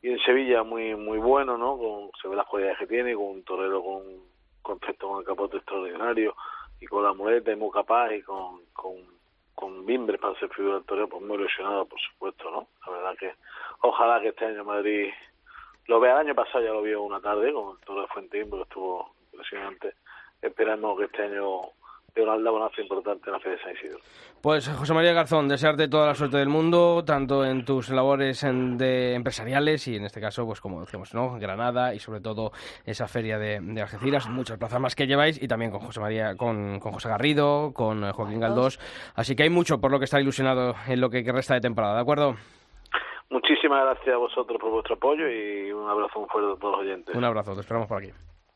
y en Sevilla, muy muy bueno, ¿no? Con, se ve las cualidades que tiene, con un torero con concepto con el capote extraordinario y con la muleta y muy capaz y con, con, con mimbres para ser figura del torero, pues muy ilusionado, por supuesto, ¿no? La verdad que ojalá que este año Madrid lo vea. El año pasado ya lo vio una tarde con el toro de Fuentín, porque estuvo impresionante. Esperamos que este año dé un aldabonazo importante en la Feria de San Isidro. Pues José María Garzón, desearte toda la suerte del mundo, tanto en tus labores en- de empresariales y en este caso, pues como decíamos, ¿no? Granada y sobre todo esa feria de, de Algeciras, muchas plazas más que lleváis y también con José María, con, con José Garrido, con eh, Joaquín Galdós. Así que hay mucho por lo que estar ilusionado en lo que resta de temporada, ¿de acuerdo? Muchísimas gracias a vosotros por vuestro apoyo y un abrazo muy fuerte a todos los oyentes. Un abrazo, te esperamos por aquí.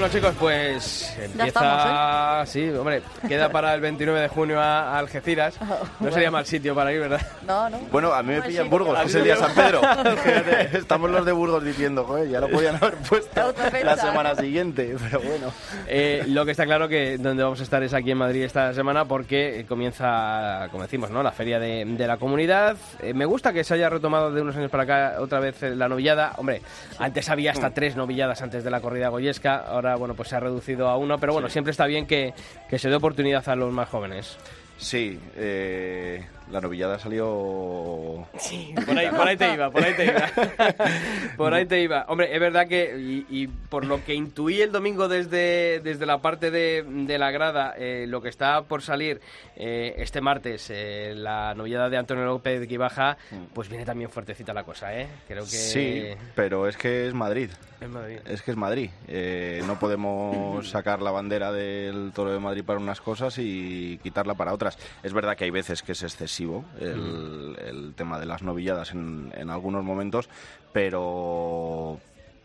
Bueno chicos, pues empieza... estamos, Sí, hombre, queda para el 29 de junio a, Algeciras. <laughs> No sería mal sitio para ir, ¿verdad? No, no. Bueno, a mí me No, pilla en sí, Burgos, es el día <laughs> San Pedro. <laughs> Estamos los de Burgos diciendo, joder, ya lo podían haber puesto la semana siguiente, pero bueno. Eh, lo que está claro que donde vamos a estar es aquí en Madrid esta semana porque comienza, como decimos, ¿no? la feria de, de la comunidad. Eh, me gusta que se haya retomado de unos años para acá otra vez eh, la novillada. Hombre, antes había hasta tres novilladas antes de la corrida goyesca, ahora bueno pues se ha reducido a uno, pero bueno, siempre está bien que, que se dé oportunidad a los más jóvenes. Sí, eh, la novillada salió... Por ahí, por ahí te iba, por ahí te iba. <laughs> por ahí te iba. Hombre, es verdad que, y, y por lo que intuí el domingo desde, desde la parte de, de la grada, eh, lo que está por salir eh, este martes, eh, la novillada de Antonio López Guibaja, pues viene también fuertecita la cosa, ¿eh? Creo que... Sí, pero es que es Madrid. En Madrid. Es que es Madrid. Eh, no podemos <laughs> sacar la bandera del Toro de Madrid para unas cosas y quitarla para otras. Es verdad que hay veces que es excesivo el, el tema de las novilladas en, en algunos momentos, pero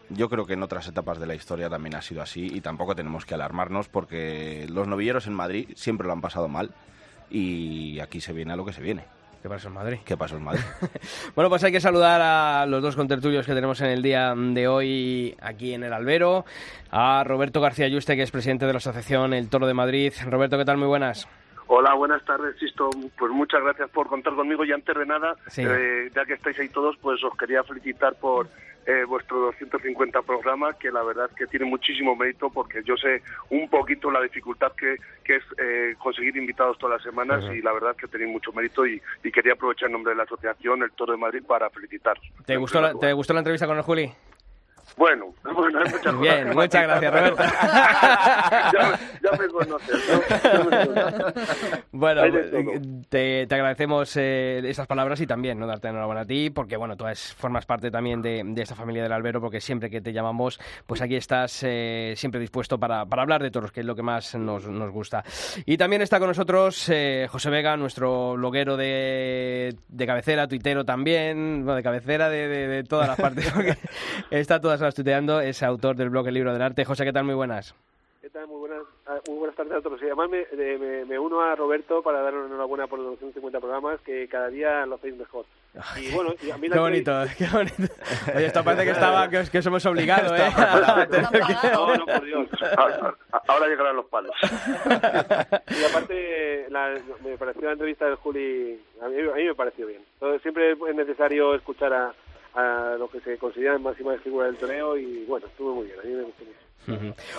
yo creo que en otras etapas de la historia también ha sido así y tampoco tenemos que alarmarnos porque los novilleros en Madrid siempre lo han pasado mal y aquí se viene a lo que se viene. ¿Qué pasa en Madrid? ¿Qué pasó en Madrid? <laughs> Bueno, pues hay que saludar a los dos contertulios que tenemos en el día de hoy aquí en el Albero. A Roberto García Yuste, que es presidente de la Asociación El Toro de Madrid. Roberto, ¿qué tal? Muy buenas. Hola, buenas tardes, Sisto. Pues muchas gracias por contar conmigo. Y antes de nada, Sí. eh, ya que estáis ahí todos, pues os quería felicitar por eh, vuestro 250 programa, que la verdad que tiene muchísimo mérito, porque yo sé un poquito la dificultad que, que es eh, conseguir invitados todas las semanas y la verdad que tenéis mucho mérito y, y quería aprovechar en nombre de la asociación El Toro de Madrid para felicitaros. ¿Te gustó, la, ¿Te gustó la entrevista con el Juli? Bueno, <laughs> bueno, hay muchas Bien, cosas muchas gracias, Roberto. <laughs> ya, me- ya me conoces, ¿no? Ya me conoces. Bueno, todo. te, te agradecemos eh, esas palabras y también no darte enhorabuena a ti, porque bueno, tú es- formas parte también de, de esta familia del albero, porque siempre que te llamamos, pues aquí estás eh, siempre dispuesto para, para hablar de toros, que es lo que más nos, nos gusta. Y también está con nosotros eh, José Vega, nuestro bloguero de, de cabecera, tuitero también, bueno, de cabecera de, de- de todas las partes, <laughs> porque está todas las tuiteando, es autor del blog El Libro del Arte. José, ¿qué tal? Muy buenas. ¿Qué tal? Muy buenas, ah, muy buenas tardes a todos. Y además me, me, me uno a Roberto para dar una enhorabuena por los 250 programas, que cada día lo hacéis mejor. Y bueno, y a mí Qué bonito, <laughs> qué bonito. Oye, esto parece que <laughs> estaba que que os hemos obligado, ¿eh? <laughs> Que- No, no, por Dios. Ahora, ahora llegarán los palos. Y aparte, la- me pareció la entrevista del Juli, a mí, a mí me pareció bien. Entonces, siempre es necesario escuchar a, a lo que se consideran máximas figuras del torneo y bueno, estuvo muy bien, a mí me gustó mucho.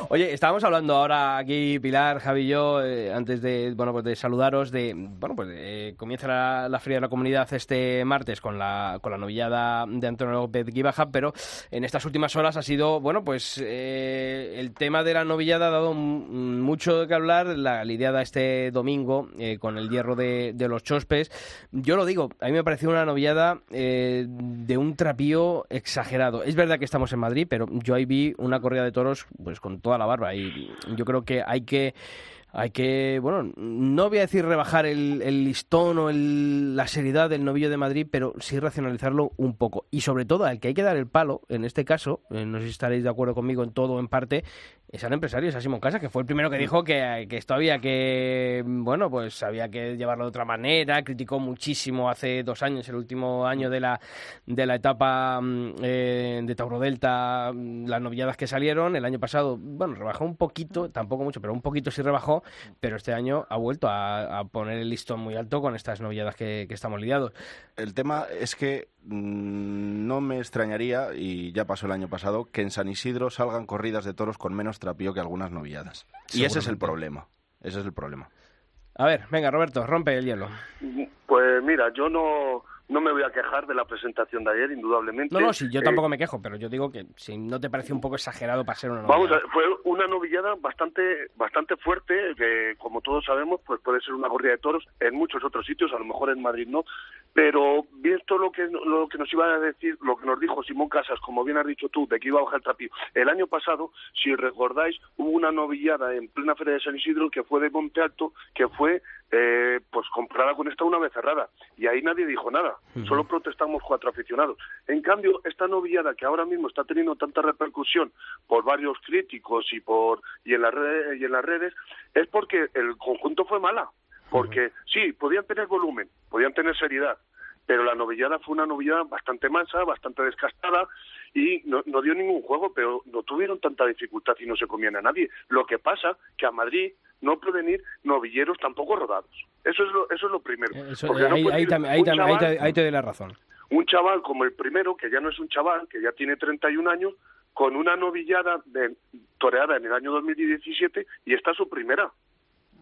Oye, estábamos hablando ahora aquí, Pilar, Javi y yo, eh, antes de, bueno, pues de saludaros, de, bueno, pues eh, comienza la, la Feria de la Comunidad este martes con la, con la novillada de Antonio López Guibaja, pero en estas últimas horas ha sido, bueno, pues eh, el tema de la novillada ha dado mucho que hablar, la lidiada este domingo con el hierro de, de los chospes. Yo lo digo, a mí me pareció una novillada de un trapío exagerado. Es verdad que estamos en Madrid, pero yo ahí vi una corrida de toros pues con toda la barba y yo creo que hay que hay que, bueno, no voy a decir rebajar el, listón o el- la seriedad del novillo de Madrid, pero sí racionalizarlo un poco. Y sobre todo, al que hay que dar el palo, en este caso, eh, no sé si estaréis de acuerdo conmigo en todo o en parte, es al empresario, es a Simón Casa, que fue el primero que dijo que, que esto había que, bueno, pues había que llevarlo de otra manera, criticó muchísimo hace dos años, el último año de la, de la etapa mm, eh, de Tauro Delta, mm, las novilladas que salieron, el año pasado, bueno, rebajó un poquito, tampoco mucho, pero un poquito sí rebajó, pero este año ha vuelto a, a poner el listón muy alto con estas novilladas que, que estamos lidiados. El tema es que mm, no me extrañaría, y ya pasó el año pasado, que en San Isidro salgan corridas de toros con menos trapío que algunas novilladas. Y ese es el problema. Ese es el problema. A ver, venga, Roberto, rompe el hielo. Pues mira, yo no, no me voy a quejar de la presentación de ayer, indudablemente. No, no, sí, yo Eh, tampoco me quejo, pero yo digo que si no te parece un poco exagerado para ser una Vamos, novillada. a, fue una novillada bastante bastante fuerte, que como todos sabemos, pues puede ser una corrida de toros en muchos otros sitios, a lo mejor en Madrid no, pero visto lo que lo que nos iba a decir, lo que nos dijo Simón Casas, como bien has dicho tú, de que iba a bajar el trapío. El año pasado, si recordáis, hubo una novillada en plena feria de San Isidro que fue de Monte Alto, que fue eh, pues comprada con esta una vez cerrada y ahí nadie dijo nada, solo protestamos cuatro aficionados. En cambio, esta novillada que ahora mismo está teniendo tanta repercusión por varios críticos y por y en las redes, y en las redes es porque el conjunto fue mala, porque sí, podían tener volumen, podían tener seriedad, pero la novillada fue una novillada bastante mansa, bastante descastada y no, no dio ningún juego, pero no tuvieron tanta dificultad y no se comían a nadie. Lo que pasa que a Madrid no pueden ir novilleros tampoco rodados. Eso es lo, eso es lo primero. Eso, Porque no ahí, chaval- te, ahí te doy la razón. un chaval como el primero, que ya no es un chaval, que ya tiene 31 años, con una novillada de, toreada en el año 2017 y está su primera.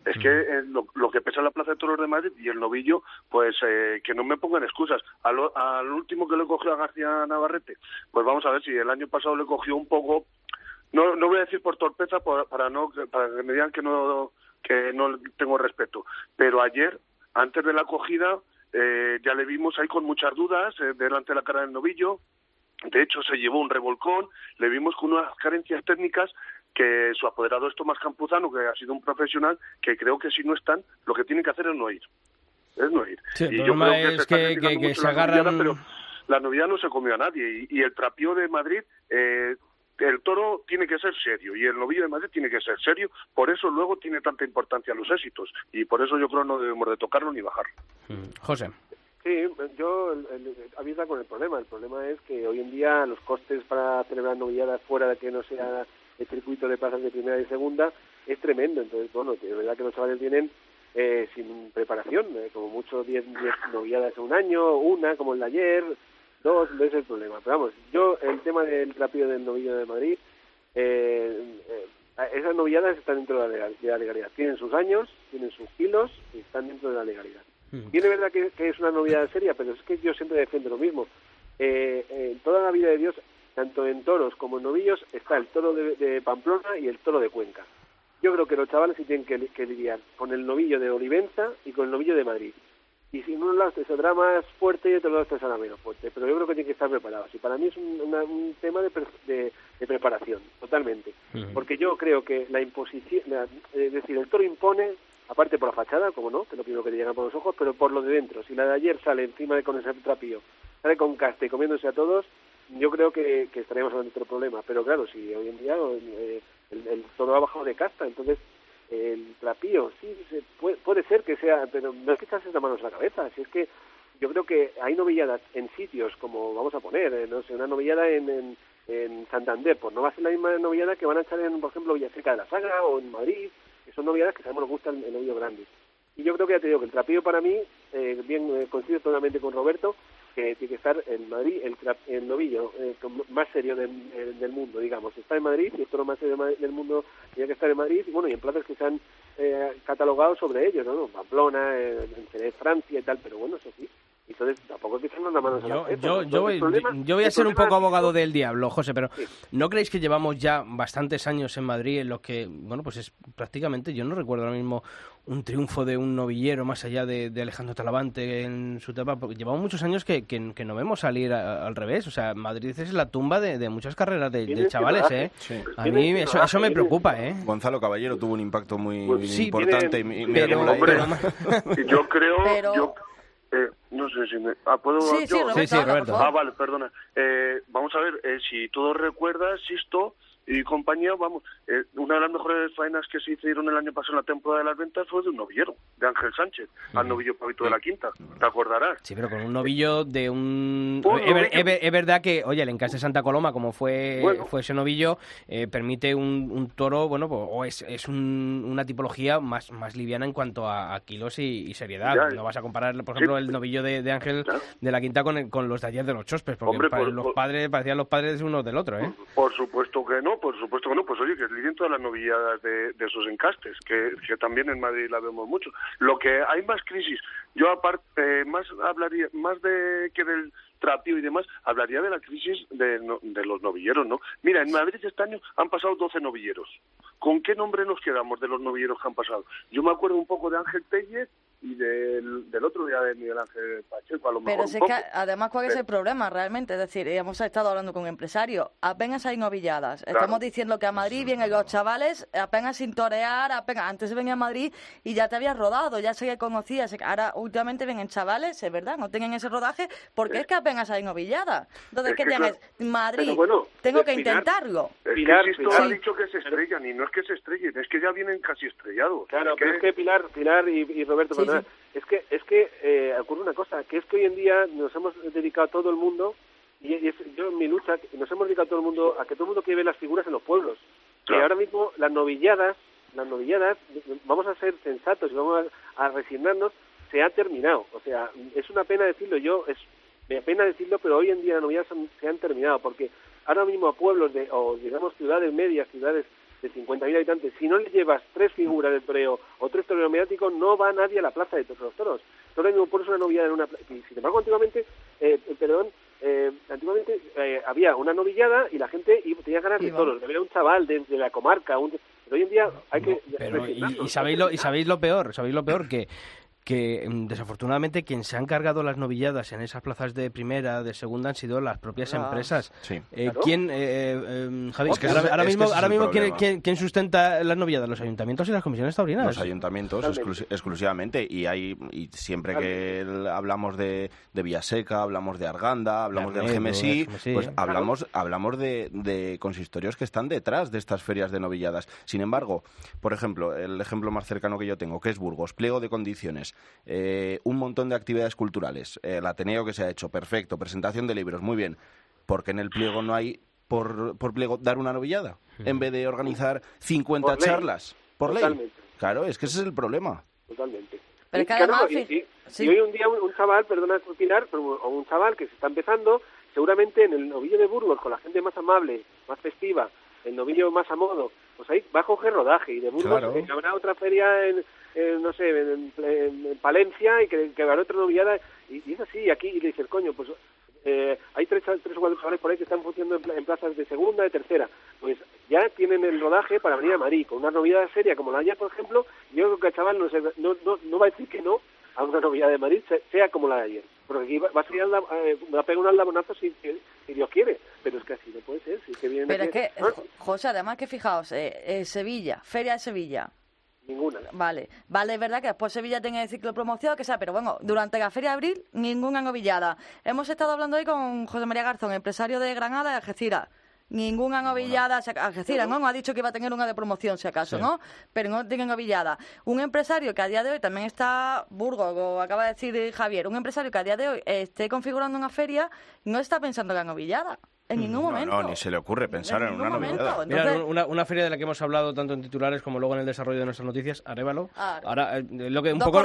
Es que eh, lo, lo que pesa la Plaza de Toros de Madrid y el novillo, pues eh, que no me pongan excusas. Al, al último que le cogió a García Navarrete, pues vamos a ver si el año pasado le cogió un poco, no, no voy a decir por torpeza, por- para no para que me digan que no que no tengo respeto, pero ayer, antes de la acogida, eh, ya le vimos ahí con muchas dudas eh, delante de la cara del novillo. De hecho, se llevó un revolcón, le vimos con unas carencias técnicas que su apoderado es Tomás Campuzano, que ha sido un profesional, que creo que si no están, lo que tienen que hacer es no ir. Es no ir. Sí, el Y yo creo es que- criticando que- que mucho se la novillada, agarran- pero la novillada no se comió a nadie. Y, y el trapío de Madrid, eh, el toro tiene que ser serio y el novillo de Madrid tiene que ser serio. Por eso luego tiene tanta importancia los éxitos. Y por eso yo creo no debemos de tocarlo ni bajarlo. José. Sí, yo el, el, avisa con el problema. El problema es que hoy en día los costes para celebrar novilladas fuera de que no sea el circuito de plazas de primera y segunda es tremendo. Entonces, bueno, que es verdad que los chavales vienen eh, sin preparación, eh, como mucho 10 10 novilladas en un año, una como el de ayer, dos, ese es el problema. Pero vamos, yo el tema del trapío del novillo de Madrid, eh, eh, esas novilladas están dentro de la, legal- de la legalidad. Tienen sus años, tienen sus kilos y están dentro de la legalidad. Tiene verdad que, que es una novedad seria, pero es que yo siempre defiendo lo mismo. Eh, en toda la vida de Dios, tanto en toros como en novillos, está el toro de, de Pamplona y el toro de Cuenca. Yo creo que los chavales sí tienen que, que lidiar con el novillo de Olivenza y con el novillo de Madrid. Y si en un lado te saldrá más fuerte y otro lado te saldrá menos fuerte. Pero yo creo que tienen que estar preparados. Y para mí es un, una- un tema de, pre- de- de preparación, totalmente. Porque yo creo que la imposición, la- es decir, el toro impone, aparte por la fachada, como no, que es lo primero que te llega por los ojos, pero por lo de dentro. Si la de ayer sale encima de con ese trapío, sale con caste y comiéndose a todos, yo creo que, que estaríamos hablando de otro problema. Pero claro, si hoy en día eh, el, el ha bajado de casta, entonces el trapío, sí, se puede, puede ser que sea, pero no es que echarse las manos a la cabeza, si es que yo creo que hay novilladas en sitios como, vamos a poner, eh, no sé, una novillada en, en, en Santander, pues no va a ser la misma novillada que van a echar en, por ejemplo, Villaseca de la Sagra o en Madrid, que son novilladas que sabemos nos gustan el novillo grande. Y yo creo que ya te digo que el trapío para mí, eh, bien eh, coincido totalmente con Roberto, que tiene que estar en Madrid el, el novillo eh, más serio del, eh, del mundo, digamos. Está en Madrid y el toro más serio del mundo tiene que estar en Madrid y bueno, y en plazas que se han eh, catalogado sobre ellos, ¿no? Pamplona, eh, en Francia y tal, pero bueno, eso sí. Entonces tampoco es que echarnos las manos a la Yo, yo, yo, Entonces, voy, problema- yo voy a ser un poco abogado del diablo, José, pero ¿no creéis que llevamos ya bastantes años en Madrid en los que, bueno, pues es prácticamente, yo no recuerdo ahora mismo un triunfo de un novillero más allá de, de Alejandro Talavante en su etapa, porque llevamos muchos años que, que, que no vemos salir a- al revés, o sea, Madrid es la tumba de, de muchas carreras de, chavales. ¿eh? Sí. A mí eso, eso me preocupa, ¿eh? Gonzalo Caballero tuvo un impacto muy Pues sí, importante. tiene- y mira pero-. Y <laughs> yo creo, Pero- yo, eh, no sé si me, ah, puedo Sí, sí, yo? Roberto, Sí, sí, Roberto. Ah, vale, perdona. Eh, vamos a ver, eh, si todo recuerdas, Sisto y compañía, vamos, eh, una de las mejores faenas que se hicieron el año pasado en la temporada de las ventas fue de un novillero, de Ángel Sánchez, al novillo Pavito de la Quinta, te acordarás. Sí, pero con un novillo de un... Es, ver- novillo. es ver- es verdad que, oye, el encaste Santa Coloma, como fue, Bueno. fue ese novillo, eh, permite un, un toro, bueno, pues, o es, es un- una tipología más, más liviana en cuanto a, a kilos y, y seriedad. Ya, no vas a comparar, por sí. ejemplo, el novillo de, de Ángel de la Quinta con, el- con los de ayer de los Chospes, porque Hombre, pa- por- los por- padres parecían los padres unos del otro, ¿eh? Por supuesto que no, por supuesto que no. Pues oye, que lidien todas las novilladas de, de esos encastes, que, que también en Madrid la vemos mucho. Lo que hay más crisis, yo aparte, más hablaría, más de que del trapío y demás, hablaría de la crisis de, no- de los novilleros, ¿no? Mira, en Madrid este año han pasado 12 novilleros. ¿Con qué nombre nos quedamos de los novilleros que han pasado? Yo me acuerdo un poco de Ángel Tellez y del, del otro día de Miguel Ángel Pacheco, a lo mejor Pero un si es que además, ¿cuál es Pero- el problema realmente? Es decir, hemos estado hablando con empresarios, apenas hay novilladas. Claro. Estamos diciendo que a Madrid vienen los chavales apenas sin torear, apenas antes venía a Madrid y ya te habías rodado, ya se conocías. Ahora últimamente vienen chavales, es verdad, no tienen ese rodaje porque es que apenas hay novilladas. Entonces, Es ¿qué que tienes? claro. Madrid, Pero bueno, tengo que intentarlo. Es Pilar, que ha dicho que se estrellan y no es que se estrellen, es que ya vienen casi estrellados. Claro, pero es que Pilar, Pilar y, y Roberto, Sí, perdona, sí. es que es que eh, ocurre una cosa, que es que hoy en día nos hemos dedicado todo el mundo y, y es, yo en mi lucha nos hemos dedicado todo el mundo a que todo el mundo quiere ver las figuras en los pueblos. Claro. Y ahora mismo las novilladas, las novilladas, vamos a ser sensatos y vamos a, a resignarnos, se ha terminado. O sea, es una pena decirlo yo, es me pena decirlo, pero hoy en día las novilladas han- se han terminado porque ahora mismo a pueblos de, o digamos ciudades medias, ciudades de 50.000 habitantes, si no le llevas tres figuras de toreo o tres toreros mediáticos, no va nadie a la plaza de los toros. Ahora mismo pones una novillada en una plaza. Y sin embargo, antiguamente, eh, eh, perdón, eh, antiguamente eh, había una novillada y la gente iba- tenía ganas de toros, de ver a un chaval de, de la comarca. Un, pero hoy en día hay que Pero, y sabéis lo, y sabéis lo peor, sabéis lo peor que que mm, desafortunadamente quien se han cargado las novilladas en esas plazas de primera, de segunda han sido las propias empresas. sí. Eh, Claro. ¿Quién, eh, eh, Javi, Es que ahora, ahora es que mismo, ahora ¿quién, problema. quién- quién sustenta las novilladas? Los ayuntamientos y las comisiones taurinas. Los ayuntamientos exclusi- exclusivamente y hay y siempre que el- hablamos de, de Villaseca, hablamos de Arganda, hablamos del Arnedo, GMSI, pues hablamos hablamos de, de consistorios que están detrás de estas ferias de novilladas. Sin embargo, por ejemplo, el ejemplo más cercano que yo tengo, que es Burgos, pliego de condiciones, eh, un montón de actividades culturales, eh, el Ateneo que se ha hecho, perfecto, presentación de libros, muy bien, porque en el pliego no hay por, por pliego dar una novillada, en vez de organizar 50 Por ley. charlas, por ley. Totalmente. Claro, es que ese es el problema. Totalmente. Pero Y, claro, además, y, sí. y hoy un día un, un chaval, perdona Pilar, pero, o un chaval que se está empezando, seguramente en el novillo de Burgos, con la gente más amable, más festiva, el novillo más a modo, pues ahí va a coger rodaje y de Burgos Claro. eh, habrá otra feria en, en, no sé, en, en- en Palencia y que, que habrá otra novillada y, y es así, y aquí y le dices, coño, pues eh, hay tres, tres o cuatro chavales por ahí que están funcionando en, en plazas de segunda, de tercera, pues ya tienen el rodaje para venir a Madrid, con una novillada seria como la de ayer, por ejemplo, yo creo que el chaval no, se- no, no, no va a decir que no a una novillada de Madrid, se- sea como la de ayer, porque aquí va, va a, al la- eh, va a pegar un aldabonazo si, si Dios quiere, pero es que así no puede ser, si es que vienen Pero es que, Jo- José, además que fijaos, eh, eh, Sevilla, Feria de Sevilla. Ninguna. Vale, vale, es verdad que después Sevilla tenga el ciclo de promoción, que sea, pero bueno, durante la Feria de Abril, ninguna novillada. Hemos estado hablando hoy con José María Garzón, empresario de Granada y Algeciras. Ninguna novillada, Algeciras, ¿no? No ha dicho que iba a tener una de promoción, si acaso, Sí. ¿no? Pero no tiene novillada. Un empresario que a día de hoy también está, Burgos, lo acaba de decir Javier, un empresario que a día de hoy esté configurando una feria, no está pensando en la novillada. En ningún momento. no, ni se le ocurre pensar en, En una momento. Mira, una, una feria de la que hemos hablado tanto en titulares como luego en el desarrollo de nuestras noticias, Arévalo. Ah, Ahora, eh, lo que, un, poco,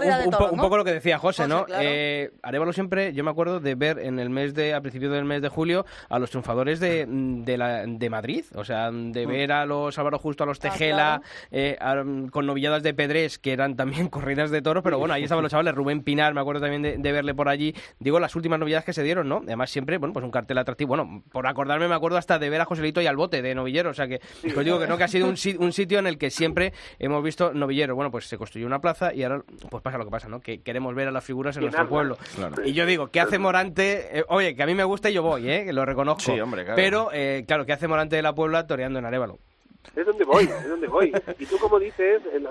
un, poco lo que decía José, José, ¿no? claro. Eh, Arévalo siempre, yo me acuerdo de ver en el mes de, a principios del mes de julio, a los triunfadores de, de, la, de Madrid. O sea, de ver a los Álvaro Justo, a los Mm. Ah, Tejela, claro. eh, a- con novilladas de Pedrés, que eran también <laughs> corridas de toros, pero bueno, ahí estaban los chavales. Rubén Pinar, me acuerdo también de, de verle por allí. Digo, las últimas novilladas que se dieron, ¿no? Además, siempre, bueno, pues un cartel atractivo. Bueno, por acordarme, me acuerdo hasta de ver a Joselito y al bote de novillero. O sea que, os digo que no, que ha sido un, si- un sitio en el que siempre hemos visto novilleros. Bueno, pues se construyó una plaza y ahora, pues pasa lo que pasa, ¿no? Que queremos ver a las figuras en nuestro pueblo. Claro. Y yo digo, ¿qué hace Morante? Eh, oye, que a mí me gusta y yo voy, ¿eh? Que lo reconozco. Sí, hombre, claro. Pero, eh, claro, ¿qué hace Morante de la Puebla toreando en Arevalo? Es donde voy, es donde voy. Y tú, como dices, eh,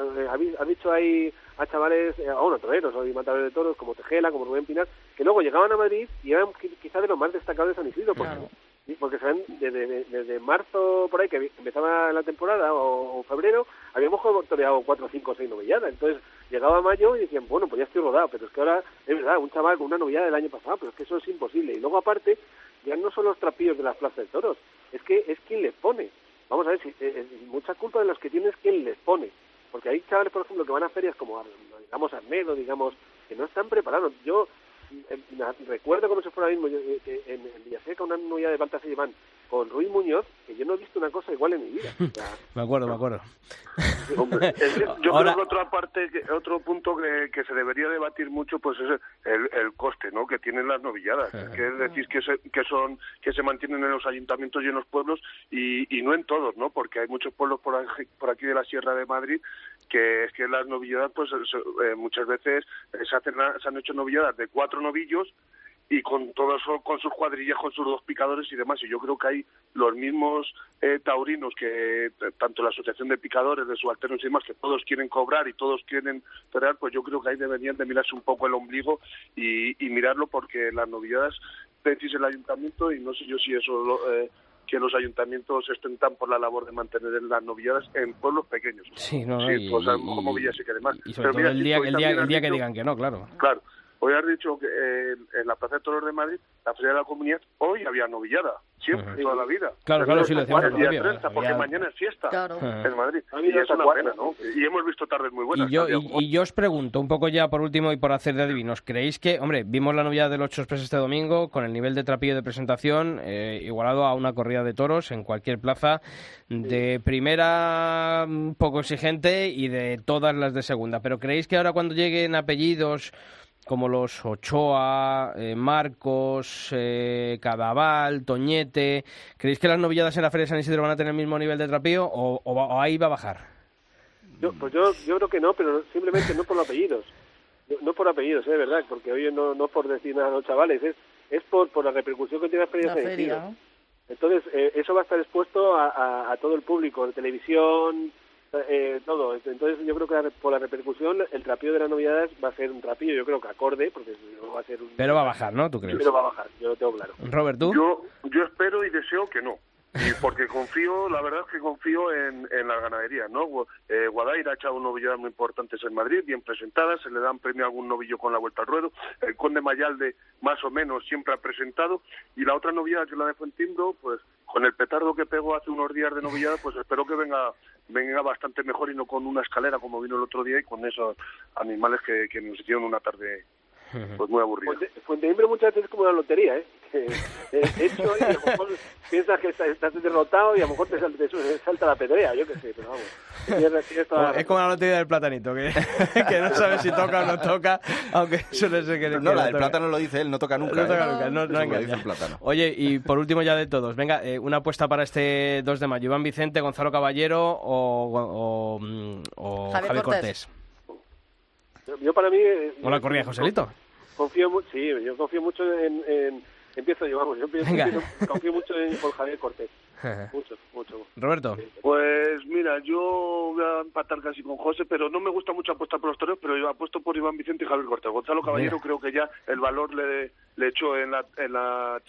has dicho ahí a chavales, eh, a unos toreros o matadores de toros, como Tejela, como Rubén Pinar, que luego llegaban a Madrid y eran qui- quizá de los más destacados de San Isidro, porque, porque saben, desde, desde- marzo, por ahí, que empezaba la temporada, o, febrero, habíamos toreado cuatro, cinco, seis novilladas. Entonces, llegaba mayo y decían, bueno, pues ya estoy rodado, pero es que ahora, es verdad, un chaval con una novillada del año pasado, pero es que eso es imposible. Y luego, aparte, ya no son los trapillos de las plazas de toros, es que es quien les pone. Vamos a ver, si, eh, eh, mucha culpa de los que tiene es quien les pone. Porque hay chavales, por ejemplo, que van a ferias como, digamos, Arnedo, digamos, que no están preparados. Yo recuerdo como si fuera ahora mismo yo, eh, que en, en Villaseca una novia de Baltas se llevan con Ruiz Muñoz, que yo no he visto una cosa igual en mi vida. O sea, <laughs> Me acuerdo, me acuerdo. <laughs> Hombre, <laughs> es que yo Ahora- creo que otra parte, que- otro punto que, que se debería debatir mucho, pues es el, el coste, ¿no? Que tienen las novilladas. Que es decir, que se, que son, que se mantienen en los ayuntamientos y en los pueblos y, y no en todos, ¿no? Porque hay muchos pueblos por aquí, por aquí de la Sierra de Madrid que es que las novilladas, pues se- eh, muchas veces eh, se hacen, han hecho novilladas de cuatro novillos y con todos con sus cuadrillas, con sus dos picadores y demás. Y yo creo que hay los mismos eh, taurinos que tanto la asociación de picadores, de subalternos y demás, que todos quieren cobrar y todos quieren torear, pues yo creo que ahí deberían de mirarse un poco el ombligo y, y mirarlo porque las novilladas decís el ayuntamiento y no sé yo si eso lo- eh, que los ayuntamientos estén tan por la labor de mantener las novilladas en pueblos pequeños. Sí, no, no, Sí, y- pues y- como y demás. Y sobre Pero todo mira, el día, el día, el día que digan que no, claro. Claro. Hoy has dicho que eh, en la Plaza de Toros de Madrid, la Feria de la Comunidad, hoy había novillada. Siempre, toda la vida. Claro, claro, sí, lo decíamos El al día principio, 30, porque mañana es fiesta Claro. en Madrid. Y es una pena, ¿no? Y hemos visto tardes muy buenas. Y yo, y, y yo os pregunto, un poco ya por último y por hacer de adivinos, ¿creéis que, hombre, vimos la novedad del 8 Express este domingo con el nivel de trapillo de presentación eh, igualado a una corrida de toros en cualquier plaza de primera un poco exigente y de todas las de segunda? ¿Pero creéis que ahora cuando lleguen apellidos como los Ochoa, eh, Marcos, eh, Cadaval, Toñete, ¿creéis que las novilladas en la Feria de San Isidro van a tener el mismo nivel de trapillo o, o va- o ahí va a bajar? Yo, pues yo, yo creo que no, pero simplemente no por los apellidos. No, no por apellidos, es verdad, porque hoy no, no por decir nada a los chavales, es, es por, por la repercusión que tiene la feria La de San feria. Entonces, eh, eso va a estar expuesto a, a- a todo el público, en televisión, eh, todo. Entonces, yo creo que la- por la repercusión, el trapillo de las novedades va a ser un trapillo, yo creo que acorde, porque no va a ser un... Pero va a bajar, ¿no? ¿Tú crees? Pero va a bajar, yo lo tengo claro. Robert, ¿tú? Yo, yo espero y deseo que no. Porque confío, la verdad es que confío en, en las ganaderías, ¿no? Eh, Guadaira ha echado novilladas muy importantes en Madrid, bien presentadas, se le dan premio a algún novillo con la vuelta al ruedo. El Conde Mayalde, más o menos, siempre ha presentado. Y la otra novillada, que la de Fuentimbro, pues con el petardo que pegó hace unos días de novillada, pues espero que venga venga bastante mejor y no con una escalera como vino el otro día y con esos animales que, que nos hicieron una tarde pues muy aburrida. Fuente, Fuenteimbro muchas veces es como una lotería, ¿eh? Que, <laughs> eh, hecho y a lo mejor <laughs> piensas que estás, derrotado y a lo mejor te, sal- te salta la pedrea, yo qué sé, pero vamos. Toda Es como la lotería del platanito, que, <laughs> que no sabe si toca o no toca, aunque suele ser que No, que la del plátano lo dice él, no toca nunca. No toca ¿eh? nunca, no, no lo dice el plátano. Oye, y por último ya de todos, venga, eh, una apuesta para este 2 de mayo. Iván Vicente, Gonzalo Caballero o, o, mm, o Javier Javier Cortés. Cortés. Yo, para mí... eh, O la corrida de Joselito. Confío mucho, sí, yo confío mucho en... en empiezo yo, vamos, yo empiezo, confío mucho en por Javier Cortés. Mucho, mucho. Roberto. Pues mira, yo voy a empatar casi con José, pero no me gusta mucho apostar por los toreros, pero yo apuesto por Iván Vicente y Javier Cortés. Gonzalo Caballero Mira. creo que ya el valor le, le echó en la, en la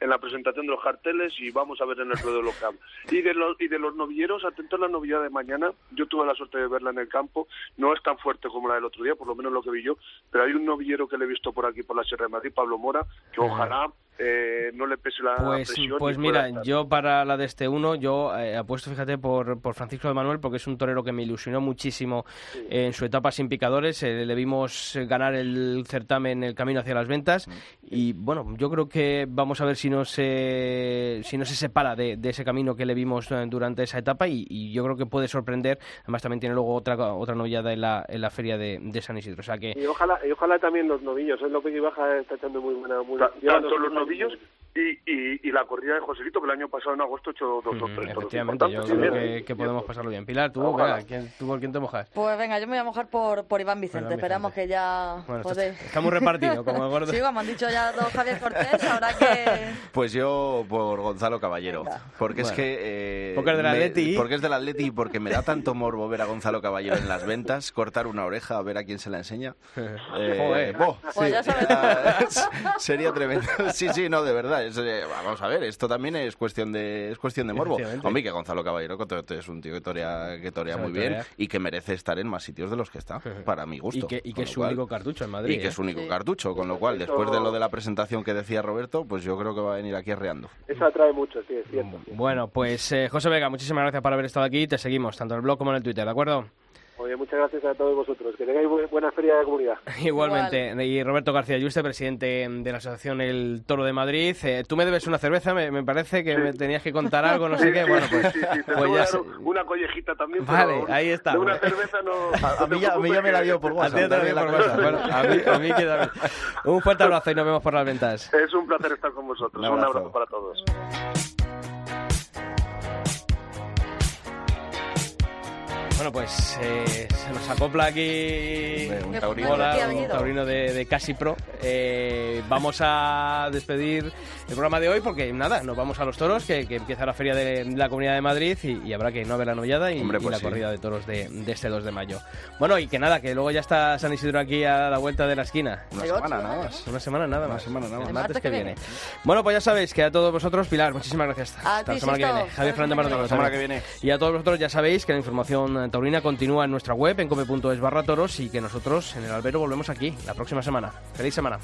en la presentación de los carteles y vamos a ver en el ruedo lo que habla. Y de los y de los novilleros, atento a la novillada de mañana. Yo tuve la suerte de verla en el campo. No es tan fuerte como la del otro día, por lo menos lo que vi yo, pero hay un novillero que le he visto por aquí por la Sierra de Madrid, Pablo Mora, que ojalá eh, no le pese la Pues, presión. pues mira, estar. yo para la de este uno, yo eh, apuesto, fíjate, por, por Francisco de Manuel, porque es un torero que me ilusionó muchísimo en su etapa sin picadores. eh, le vimos ganar el certamen El Camino hacia las Ventas. Y bueno, yo creo que vamos a ver si no se, si no se separa de, de ese camino que le vimos eh, durante esa etapa. Y, y yo creo que puede sorprender. Además, también tiene luego otra, otra novillada en la, en la feria de, de San Isidro. O sea que. Y ojalá, y ojalá también los novillos. ¿eh? López y Baja está echando muy buena. Muy, Ta- tanto los novillos y, y, y la corrida de Joselito, que el año pasado en agosto echó dos o tres Efectivamente, yo creo que, que podemos pasarlo bien. Pilar, tú, Ojalá. ¿quién, tú por quién te mojas? Pues venga, yo me voy a mojar por, por Iván Vicente. Esperamos que ya... Bueno, estamos repartidos, como el gordo. <laughs> Sí, como han dicho ya don Javier Cortés, habrá que... Pues yo por Gonzalo Caballero. Porque es que. eh, Porque es del me- Atleti. Porque es del Atleti y porque me da tanto morbo ver a Gonzalo Caballero en las ventas, cortar una oreja, a ver a quién se la enseña. <laughs> Eh, Joder. boh, Pues ya sabes. <laughs> sería tremendo. Sí, sí, no, de verdad. Es, eh, vamos a ver, esto también es cuestión de, es cuestión de morbo. Hombre, que Gonzalo Caballero es un tío que torea, que torea muy bien y que merece estar en más sitios de los que está, <laughs> para mi gusto. Y que, y que es su cual- único cartucho en Madrid. y que ¿eh? es su único Sí. cartucho, con lo cual, después de lo de la presentación que decía Roberto, pues yo creo que va a venir aquí arreando. Eso atrae mucho, sí, es cierto. Bueno, pues eh, José Vega, muchísimas gracias por haber estado aquí. Te seguimos, tanto en el blog como en el Twitter, ¿de acuerdo? Oye, muchas gracias a todos vosotros. Que tengáis bu- buena feria de la comunidad. <laughs> Igualmente. Y Roberto García Yuste, presidente de la Asociación El Toro de Madrid. Eh, tú me debes una cerveza, me, me parece que me tenías que contar algo, no <laughs> sé Sí, qué. sí, Bueno, sí, pues, sí, sí, te pues ya dar una collejita también. Vale, pero ahí está. De una cerveza no. <laughs> A, a mí ya, a mí ya me la dio por A ti WhatsApp. digo la por. WhatsApp. Bueno, a mí, a mí que también. Un fuerte abrazo y nos vemos por las ventas. Es un placer estar con vosotros. Un Un abrazo. abrazo para todos. Bueno, pues eh, se nos acopla aquí un taurino. Hola, un taurino de, de Casi Pro. Eh, vamos a despedir el programa de hoy porque nada, nos vamos a los toros, que, que empieza la feria de la Comunidad de Madrid y, y habrá que no ver la novillada y, Hombre, y pues la sí. corrida de toros de, de este 2 de mayo. Bueno, y que nada, que luego ya está San Isidro aquí a la vuelta de la esquina. Una semana nada más. Una semana nada Una más. semana nada El más. martes que viene. viene. Bueno, pues ya sabéis que a todos vosotros, Pilar, muchísimas gracias. Hasta la semana que viene. Javier Fernández Maratón. La semana que viene. Y a todos vosotros ya sabéis que la información taurina continúa en nuestra web, en cope.es barra toros, y que nosotros en el albero volvemos aquí la próxima semana. ¡Feliz semana!